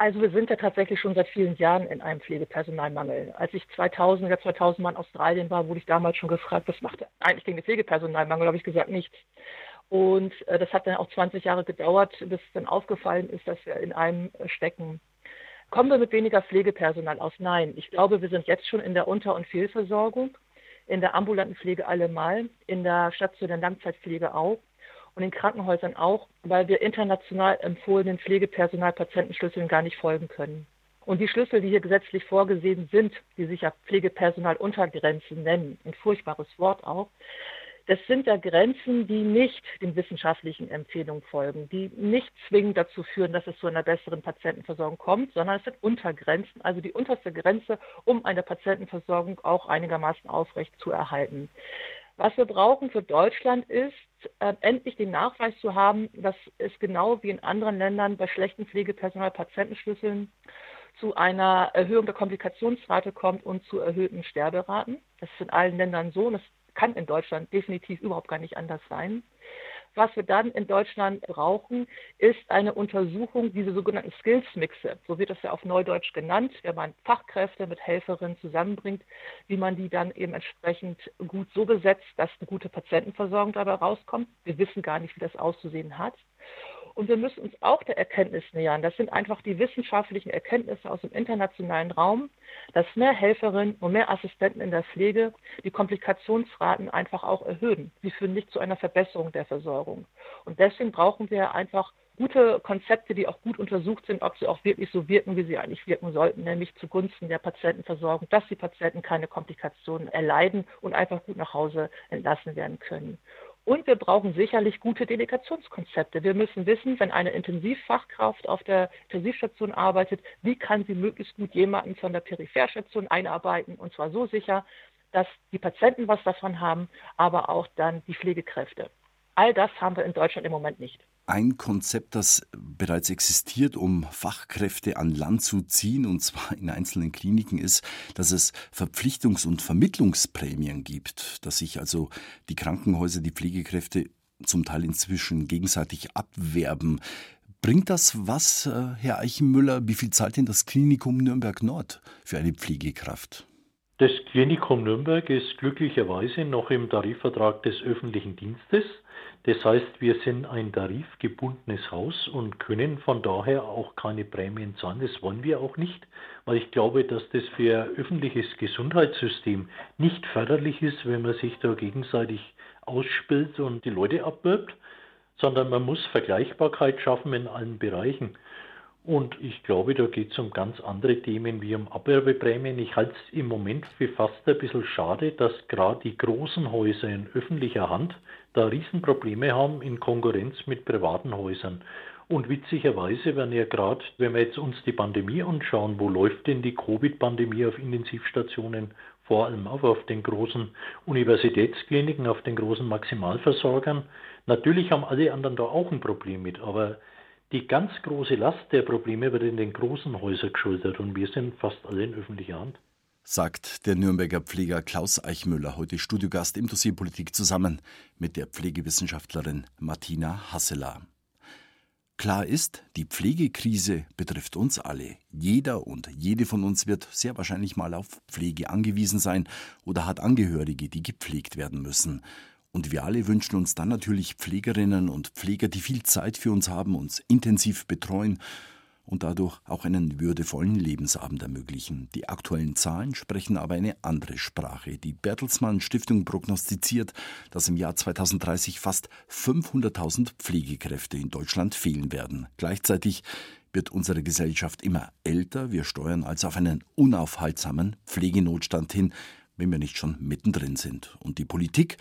Also wir sind ja tatsächlich schon seit vielen Jahren in einem Pflegepersonalmangel. Als ich 2000, ja 2000 Mal in Australien war, wurde ich damals schon gefragt, was macht eigentlich gegen den Pflegepersonalmangel? Habe ich gesagt, nichts. Und äh, das hat dann auch 20 Jahre gedauert, bis dann aufgefallen ist, dass wir in einem äh, stecken. Kommen wir mit weniger Pflegepersonal aus? Nein. Ich glaube, wir sind jetzt schon in der Unter- und Fehlversorgung, in der ambulanten Pflege allemal, in der stationären Langzeitpflege auch und in Krankenhäusern auch, weil wir international empfohlenen Pflegepersonal-Patientenschlüsseln gar nicht folgen können. Und die Schlüssel, die hier gesetzlich vorgesehen sind, die sich ja Pflegepersonaluntergrenzen nennen, ein furchtbares Wort auch, das sind ja Grenzen, die nicht den wissenschaftlichen Empfehlungen folgen, die nicht zwingend dazu führen, dass es zu einer besseren Patientenversorgung kommt, sondern es sind Untergrenzen, also die unterste Grenze, um eine Patientenversorgung auch einigermaßen aufrecht zu erhalten. Was wir brauchen für Deutschland ist, äh, endlich den Nachweis zu haben, dass es genau wie in anderen Ländern bei schlechten Pflegepersonal Patientenschlüsseln zu einer Erhöhung der Komplikationsrate kommt und zu erhöhten Sterberaten. Das ist in allen Ländern so und das kann in Deutschland definitiv überhaupt gar nicht anders sein. Was wir dann in Deutschland brauchen, ist eine Untersuchung, diese sogenannten Skills-Mixe, so wird das ja auf Neudeutsch genannt, wenn man Fachkräfte mit Helferinnen zusammenbringt, wie man die dann eben entsprechend gut so besetzt, dass eine gute Patientenversorgung dabei rauskommt. Wir wissen gar nicht, wie das auszusehen hat. Und wir müssen uns auch der Erkenntnis nähern. Das sind einfach die wissenschaftlichen Erkenntnisse aus dem internationalen Raum, dass mehr Helferinnen und mehr Assistenten in der Pflege die Komplikationsraten einfach auch erhöhen. Sie führen nicht zu einer Verbesserung der Versorgung. Und deswegen brauchen wir einfach gute Konzepte, die auch gut untersucht sind, ob sie auch wirklich so wirken, wie sie eigentlich wirken sollten, nämlich zugunsten der Patientenversorgung, dass die Patienten keine Komplikationen erleiden und einfach gut nach Hause entlassen werden können. Und wir brauchen sicherlich gute Delegationskonzepte. Wir müssen wissen, wenn eine Intensivfachkraft auf der Intensivstation arbeitet, wie kann sie möglichst gut jemanden von der Peripherstation einarbeiten und zwar so sicher, dass die Patienten was davon haben, aber auch dann die Pflegekräfte. All das haben wir in Deutschland im Moment nicht. Ein Konzept, das bereits existiert, um Fachkräfte an Land zu ziehen, und zwar in einzelnen Kliniken, ist, dass es Verpflichtungs- und Vermittlungsprämien gibt, dass sich also die Krankenhäuser, die Pflegekräfte zum Teil inzwischen gegenseitig abwerben. Bringt das was, äh, Herr Eichenmüller? Wie viel zahlt denn das Klinikum Nürnberg Nord für eine Pflegekraft? Das Klinikum Nürnberg ist glücklicherweise noch im Tarifvertrag des öffentlichen Dienstes. Das heißt, wir sind ein tarifgebundenes Haus und können von daher auch keine Prämien zahlen. Das wollen wir auch nicht, weil ich glaube, dass das für ein öffentliches Gesundheitssystem nicht förderlich ist, wenn man sich da gegenseitig ausspielt und die Leute abwirbt, sondern man muss Vergleichbarkeit schaffen in allen Bereichen. Und ich glaube, da geht es um ganz andere Themen wie um Abwerbeprämien. Ich halte es im Moment für fast ein bisschen schade, dass gerade die großen Häuser in öffentlicher Hand da Riesenprobleme haben in Konkurrenz mit privaten Häusern. Und witzigerweise werden ja gerade, wenn wir jetzt uns die Pandemie anschauen, wo läuft denn die Covid-Pandemie auf Intensivstationen? Vor allem auch auf den großen Universitätskliniken, auf den großen Maximalversorgern. Natürlich haben alle anderen da auch ein Problem mit, aber die ganz große Last der Probleme wird in den großen Häusern geschultert und wir sind fast alle in öffentlicher Hand. Sagt der Nürnberger Pfleger Klaus Eichmüller, heute Studiogast im Dossier Politik zusammen mit der Pflegewissenschaftlerin Martina Hasseler. Klar ist, die Pflegekrise betrifft uns alle. Jeder und jede von uns wird sehr wahrscheinlich mal auf Pflege angewiesen sein oder hat Angehörige, die gepflegt werden müssen. Und wir alle wünschen uns dann natürlich Pflegerinnen und Pfleger, die viel Zeit für uns haben, uns intensiv betreuen und dadurch auch einen würdevollen Lebensabend ermöglichen. Die aktuellen Zahlen sprechen aber eine andere Sprache. Die Bertelsmann Stiftung prognostiziert, dass im Jahr 2030 fast 500.000 Pflegekräfte in Deutschland fehlen werden. Gleichzeitig wird unsere Gesellschaft immer älter. Wir steuern also auf einen unaufhaltsamen Pflegenotstand hin, wenn wir nicht schon mittendrin sind. Und die Politik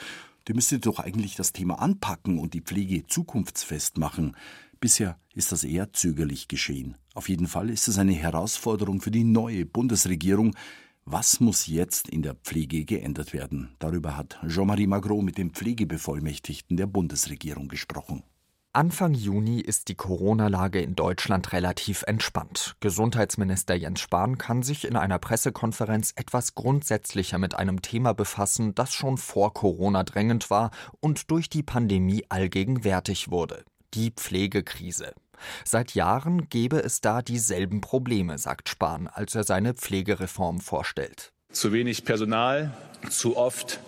die müsste doch eigentlich das Thema anpacken und die Pflege zukunftsfest machen. Bisher ist das eher zögerlich geschehen. Auf jeden Fall ist es eine Herausforderung für die neue Bundesregierung. Was muss jetzt in der Pflege geändert werden? Darüber hat Jean-Marie Magro mit dem Pflegebevollmächtigten der Bundesregierung gesprochen. Anfang Juni ist die Corona-Lage in Deutschland relativ entspannt. Gesundheitsminister Jens Spahn kann sich in einer Pressekonferenz etwas grundsätzlicher mit einem Thema befassen, das schon vor Corona drängend war und durch die Pandemie allgegenwärtig wurde. Die Pflegekrise. Seit Jahren gebe es da dieselben Probleme, sagt Spahn, als er seine Pflegereform vorstellt. Zu wenig Personal, zu oft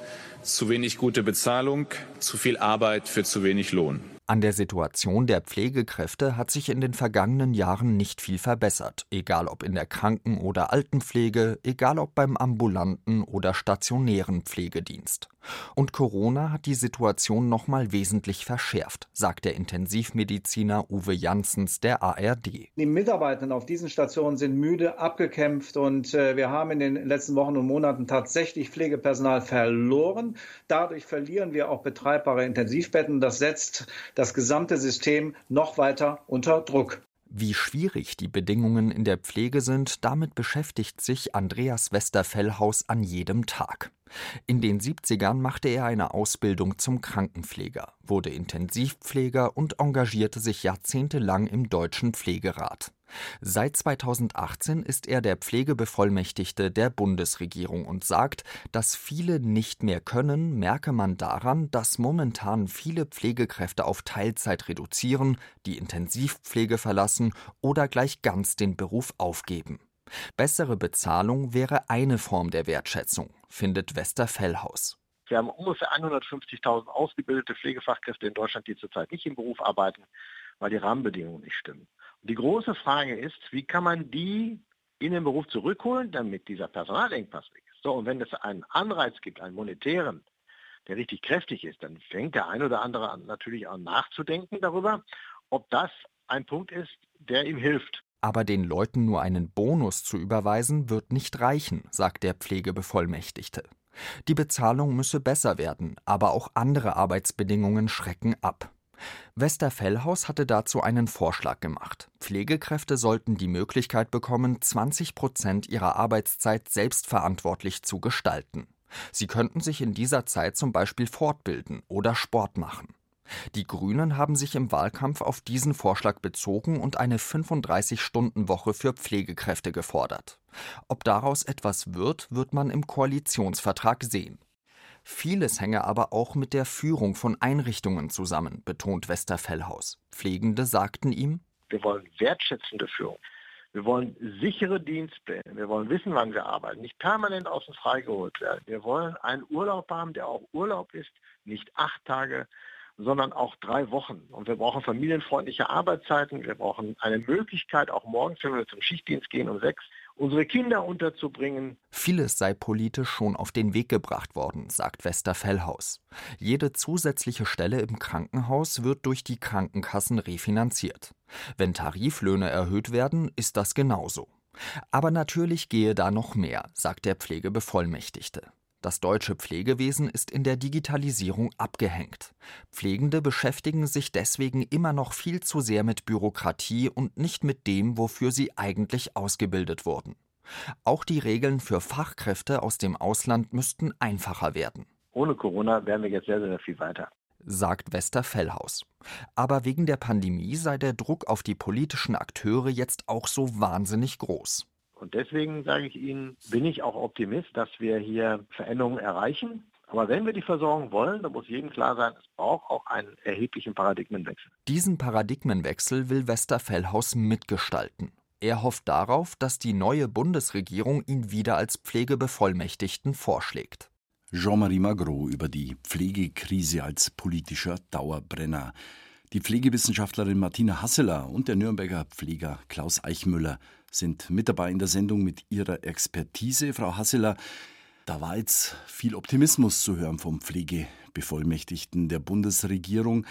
zu wenig gute Bezahlung, zu viel Arbeit für zu wenig Lohn. An der Situation der Pflegekräfte hat sich in den vergangenen Jahren nicht viel verbessert, egal ob in der Kranken- oder Altenpflege, egal ob beim ambulanten oder stationären Pflegedienst. Und Corona hat die Situation nochmal wesentlich verschärft, sagt der Intensivmediziner Uwe Janssens der ARD. Die Mitarbeiter auf diesen Stationen sind müde, abgekämpft und äh, wir haben in den letzten Wochen und Monaten tatsächlich Pflegepersonal verloren. Dadurch verlieren wir auch betreibbare Intensivbetten. Das setzt das gesamte System noch weiter unter Druck. Wie schwierig die Bedingungen in der Pflege sind, damit beschäftigt sich Andreas Westerfellhaus an jedem Tag. In den 70ern machte er eine Ausbildung zum Krankenpfleger, wurde Intensivpfleger und engagierte sich jahrzehntelang im Deutschen Pflegerat. Seit 2018 ist er der Pflegebevollmächtigte der Bundesregierung und sagt, dass viele nicht mehr können, merke man daran, dass momentan viele Pflegekräfte auf Teilzeit reduzieren, die Intensivpflege verlassen oder gleich ganz den Beruf aufgeben. Bessere Bezahlung wäre eine Form der Wertschätzung, findet Westerfellhaus. Wir haben ungefähr 150.000 ausgebildete Pflegefachkräfte in Deutschland, die zurzeit nicht im Beruf arbeiten, weil die Rahmenbedingungen nicht stimmen. Die große Frage ist, wie kann man die in den Beruf zurückholen, damit dieser Personalengpass weg ist. So, und wenn es einen Anreiz gibt, einen monetären, der richtig kräftig ist, dann fängt der ein oder andere an, natürlich an nachzudenken darüber, ob das ein Punkt ist, der ihm hilft. Aber den Leuten nur einen Bonus zu überweisen, wird nicht reichen, sagt der Pflegebevollmächtigte. Die Bezahlung müsse besser werden, aber auch andere Arbeitsbedingungen schrecken ab. Westerfellhaus hatte dazu einen Vorschlag gemacht. Pflegekräfte sollten die Möglichkeit bekommen, 20 Prozent ihrer Arbeitszeit selbstverantwortlich zu gestalten. Sie könnten sich in dieser Zeit zum Beispiel fortbilden oder Sport machen. Die Grünen haben sich im Wahlkampf auf diesen Vorschlag bezogen und eine 35-Stunden-Woche für Pflegekräfte gefordert. Ob daraus etwas wird, wird man im Koalitionsvertrag sehen. Vieles hänge aber auch mit der Führung von Einrichtungen zusammen, betont Westerfellhaus. Pflegende sagten ihm, wir wollen wertschätzende Führung. Wir wollen sichere Dienstpläne. Wir wollen wissen, wann wir arbeiten. Nicht permanent außen frei geholt werden. Wir wollen einen Urlaub haben, der auch Urlaub ist. Nicht acht Tage, sondern auch drei Wochen. Und wir brauchen familienfreundliche Arbeitszeiten. Wir brauchen eine Möglichkeit, auch morgens, wenn wir zum Schichtdienst gehen, um sechs unsere Kinder unterzubringen. Vieles sei politisch schon auf den Weg gebracht worden, sagt Westerfellhaus. Jede zusätzliche Stelle im Krankenhaus wird durch die Krankenkassen refinanziert. Wenn Tariflöhne erhöht werden, ist das genauso. Aber natürlich gehe da noch mehr, sagt der Pflegebevollmächtigte. Das deutsche Pflegewesen ist in der Digitalisierung abgehängt. Pflegende beschäftigen sich deswegen immer noch viel zu sehr mit Bürokratie und nicht mit dem, wofür sie eigentlich ausgebildet wurden. Auch die Regeln für Fachkräfte aus dem Ausland müssten einfacher werden. Ohne Corona wären wir jetzt sehr, sehr viel weiter sagt Westerfellhaus. Aber wegen der Pandemie sei der Druck auf die politischen Akteure jetzt auch so wahnsinnig groß. Und deswegen sage ich Ihnen, bin ich auch Optimist, dass wir hier Veränderungen erreichen. Aber wenn wir die Versorgung wollen, dann muss jedem klar sein, es braucht auch einen erheblichen Paradigmenwechsel. Diesen Paradigmenwechsel will Westerfellhaus mitgestalten. Er hofft darauf, dass die neue Bundesregierung ihn wieder als Pflegebevollmächtigten vorschlägt. Jean-Marie Magro über die Pflegekrise als politischer Dauerbrenner. Die Pflegewissenschaftlerin Martina Hasseler und der Nürnberger Pfleger Klaus Eichmüller sind mit dabei in der Sendung mit ihrer Expertise. Frau Hasseler, da war jetzt viel Optimismus zu hören vom Pflegebevollmächtigten der Bundesregierung.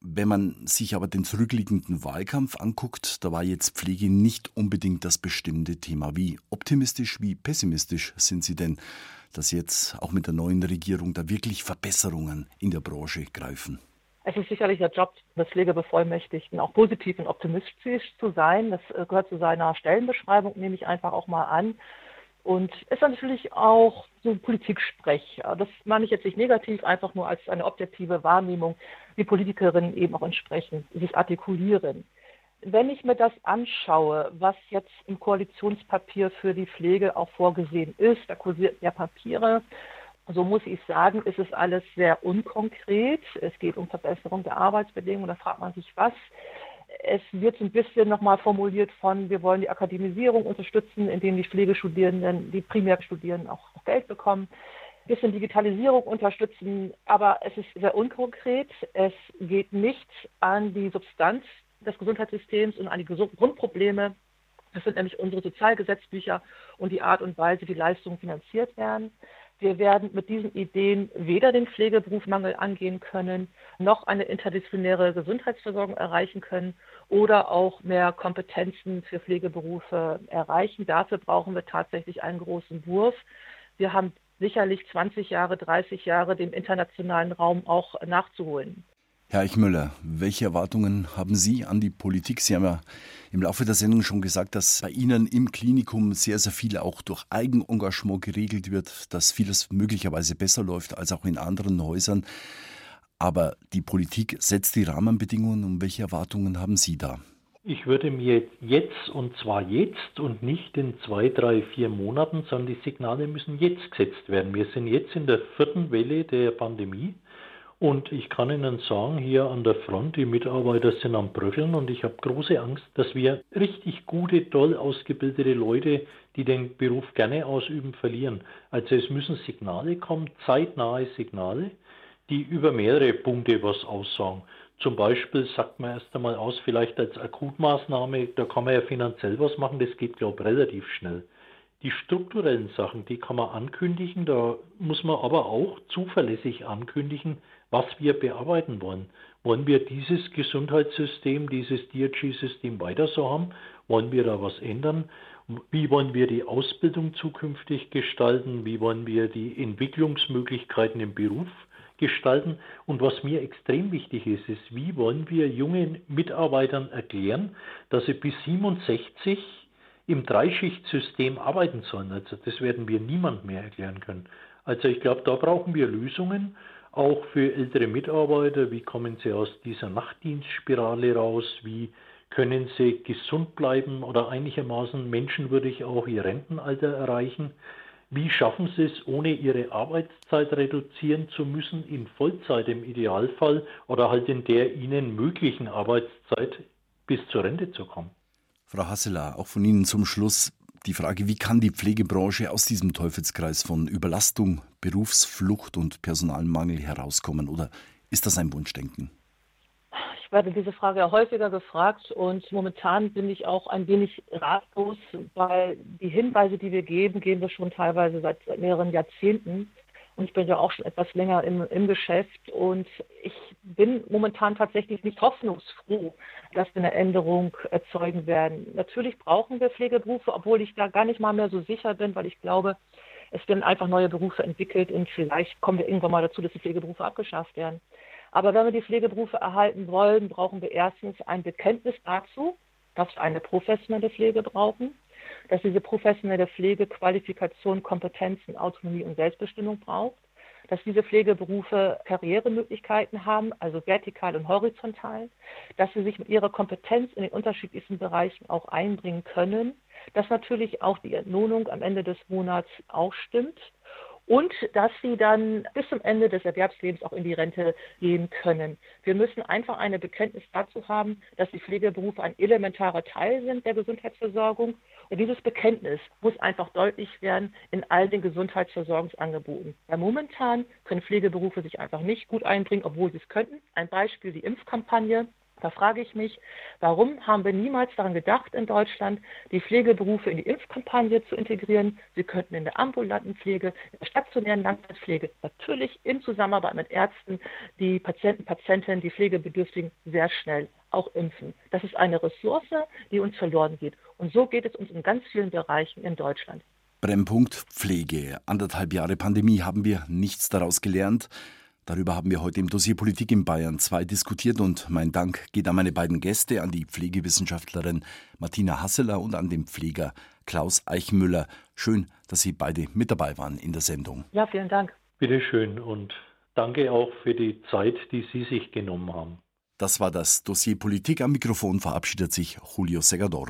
Wenn man sich aber den zurückliegenden Wahlkampf anguckt, da war jetzt Pflege nicht unbedingt das bestimmte Thema. Wie optimistisch, wie pessimistisch sind Sie denn, dass jetzt auch mit der neuen Regierung da wirklich Verbesserungen in der Branche greifen? Es ist sicherlich der Job des Pflegebevollmächtigten, auch positiv und optimistisch zu sein. Das äh, gehört zu seiner Stellenbeschreibung, nehme ich einfach auch mal an. Und ist natürlich auch so Politiksprech. Das meine ich jetzt nicht negativ, einfach nur als eine objektive Wahrnehmung, wie Politikerinnen eben auch entsprechend sich artikulieren. Wenn ich mir das anschaue, was jetzt im Koalitionspapier für die Pflege auch vorgesehen ist, da kursiert ja Papiere, so muss ich sagen, ist es alles sehr unkonkret. Es geht um Verbesserung der Arbeitsbedingungen. Da fragt man sich, was. Es wird so ein bisschen nochmal formuliert von, wir wollen die Akademisierung unterstützen, indem die Pflegestudierenden, die Primärstudierenden auch, Geld bekommen. Ein bisschen Digitalisierung unterstützen, aber es ist sehr unkonkret. Es geht nicht an die Substanz des Gesundheitssystems und an die Grundprobleme. Das sind nämlich unsere Sozialgesetzbücher und die Art und Weise, wie Leistungen finanziert werden. Wir werden mit diesen Ideen weder den Pflegeberufmangel angehen können, noch eine interdisziplinäre Gesundheitsversorgung erreichen können oder auch mehr Kompetenzen für Pflegeberufe erreichen. Dafür brauchen wir tatsächlich einen großen Wurf. Wir haben sicherlich 20 Jahre, 30 Jahre dem internationalen Raum auch nachzuholen. Herr Eichmüller, welche Erwartungen haben Sie an die Politik? Sie haben ja im Laufe der Sendung schon gesagt, dass bei Ihnen im Klinikum sehr, sehr viel auch durch Eigenengagement geregelt wird, dass vieles möglicherweise besser läuft als auch in anderen Häusern. Aber die Politik setzt die Rahmenbedingungen und welche Erwartungen haben Sie da? Ich würde mir jetzt, und zwar jetzt und nicht in zwei, drei, vier Monaten, sondern die Signale müssen jetzt gesetzt werden. Wir sind jetzt in der vierten Welle der Pandemie. Und ich kann Ihnen sagen, hier an der Front, die Mitarbeiter sind am Bröckeln und ich habe große Angst, dass wir richtig gute, toll ausgebildete Leute, die den Beruf gerne ausüben, verlieren. Also es müssen Signale kommen, zeitnahe Signale, die über mehrere Punkte was aussagen. Zum Beispiel sagt man erst einmal aus, vielleicht als Akutmaßnahme, da kann man ja finanziell was machen, das geht, glaube ich, relativ schnell. Die strukturellen Sachen, die kann man ankündigen, da muss man aber auch zuverlässig ankündigen, was wir bearbeiten wollen. Wollen wir dieses Gesundheitssystem, dieses DRG-System weiter so haben? Wollen wir da was ändern? Wie wollen wir die Ausbildung zukünftig gestalten? Wie wollen wir die Entwicklungsmöglichkeiten im Beruf gestalten. Und was mir extrem wichtig ist, ist, wie wollen wir jungen Mitarbeitern erklären, dass sie bis 67 im Dreischichtsystem arbeiten sollen. Also das werden wir niemand mehr erklären können. Also ich glaube, da brauchen wir Lösungen, auch für ältere Mitarbeiter. Wie kommen sie aus dieser Nachtdienstspirale raus? Wie können sie gesund bleiben oder einigermaßen menschenwürdig auch ihr Rentenalter erreichen? Wie schaffen Sie es, ohne Ihre Arbeitszeit reduzieren zu müssen, in Vollzeit im Idealfall oder halt in der Ihnen möglichen Arbeitszeit bis zur Rente zu kommen? Frau Hasseler, auch von Ihnen zum Schluss die Frage, wie kann die Pflegebranche aus diesem Teufelskreis von Überlastung, Berufsflucht und Personalmangel herauskommen? Oder ist das ein Wunschdenken? Ich werde diese Frage ja häufiger gefragt und momentan bin ich auch ein wenig ratlos, weil die Hinweise, die wir geben, geben wir schon teilweise seit mehreren Jahrzehnten. Und ich bin ja auch schon etwas länger im, im Geschäft und ich bin momentan tatsächlich nicht hoffnungsfroh, dass wir eine Änderung erzeugen werden. Natürlich brauchen wir Pflegeberufe, obwohl ich da gar nicht mal mehr so sicher bin, weil ich glaube, es werden einfach neue Berufe entwickelt und vielleicht kommen wir irgendwann mal dazu, dass die Pflegeberufe abgeschafft werden. Aber wenn wir die Pflegeberufe erhalten wollen, brauchen wir erstens ein Bekenntnis dazu, dass wir eine professionelle Pflege brauchen, dass diese professionelle Pflege Qualifikation, Kompetenzen, Autonomie und Selbstbestimmung braucht, dass diese Pflegeberufe Karrieremöglichkeiten haben, also vertikal und horizontal, dass sie sich mit ihrer Kompetenz in den unterschiedlichsten Bereichen auch einbringen können, dass natürlich auch die Entlohnung am Ende des Monats auch stimmt und dass sie dann bis zum Ende des Erwerbslebens auch in die Rente gehen können. Wir müssen einfach eine Bekenntnis dazu haben, dass die Pflegeberufe ein elementarer Teil sind der Gesundheitsversorgung. Und dieses Bekenntnis muss einfach deutlich werden in all den Gesundheitsversorgungsangeboten. Weil momentan können Pflegeberufe sich einfach nicht gut einbringen, obwohl sie es könnten. Ein Beispiel die Impfkampagne. Da frage ich mich, warum haben wir niemals daran gedacht, in Deutschland die Pflegeberufe in die Impfkampagne zu integrieren? Sie könnten in der ambulanten Pflege, in der stationären Langzeitpflege, natürlich in Zusammenarbeit mit Ärzten, die Patienten, Patientinnen, die Pflegebedürftigen sehr schnell auch impfen. Das ist eine Ressource, die uns verloren geht. Und so geht es uns in ganz vielen Bereichen in Deutschland. Brennpunkt Pflege. Anderthalb Jahre Pandemie haben wir nichts daraus gelernt. Darüber haben wir heute im Dossier Politik in Bayern 2 diskutiert und mein Dank geht an meine beiden Gäste, an die Pflegewissenschaftlerin Martina Hasseler und an den Pfleger Klaus Eichmüller. Schön, dass Sie beide mit dabei waren in der Sendung. Ja, vielen Dank. Bitte schön und danke auch für die Zeit, die Sie sich genommen haben. Das war das Dossier Politik. Am Mikrofon verabschiedet sich Julio Segador.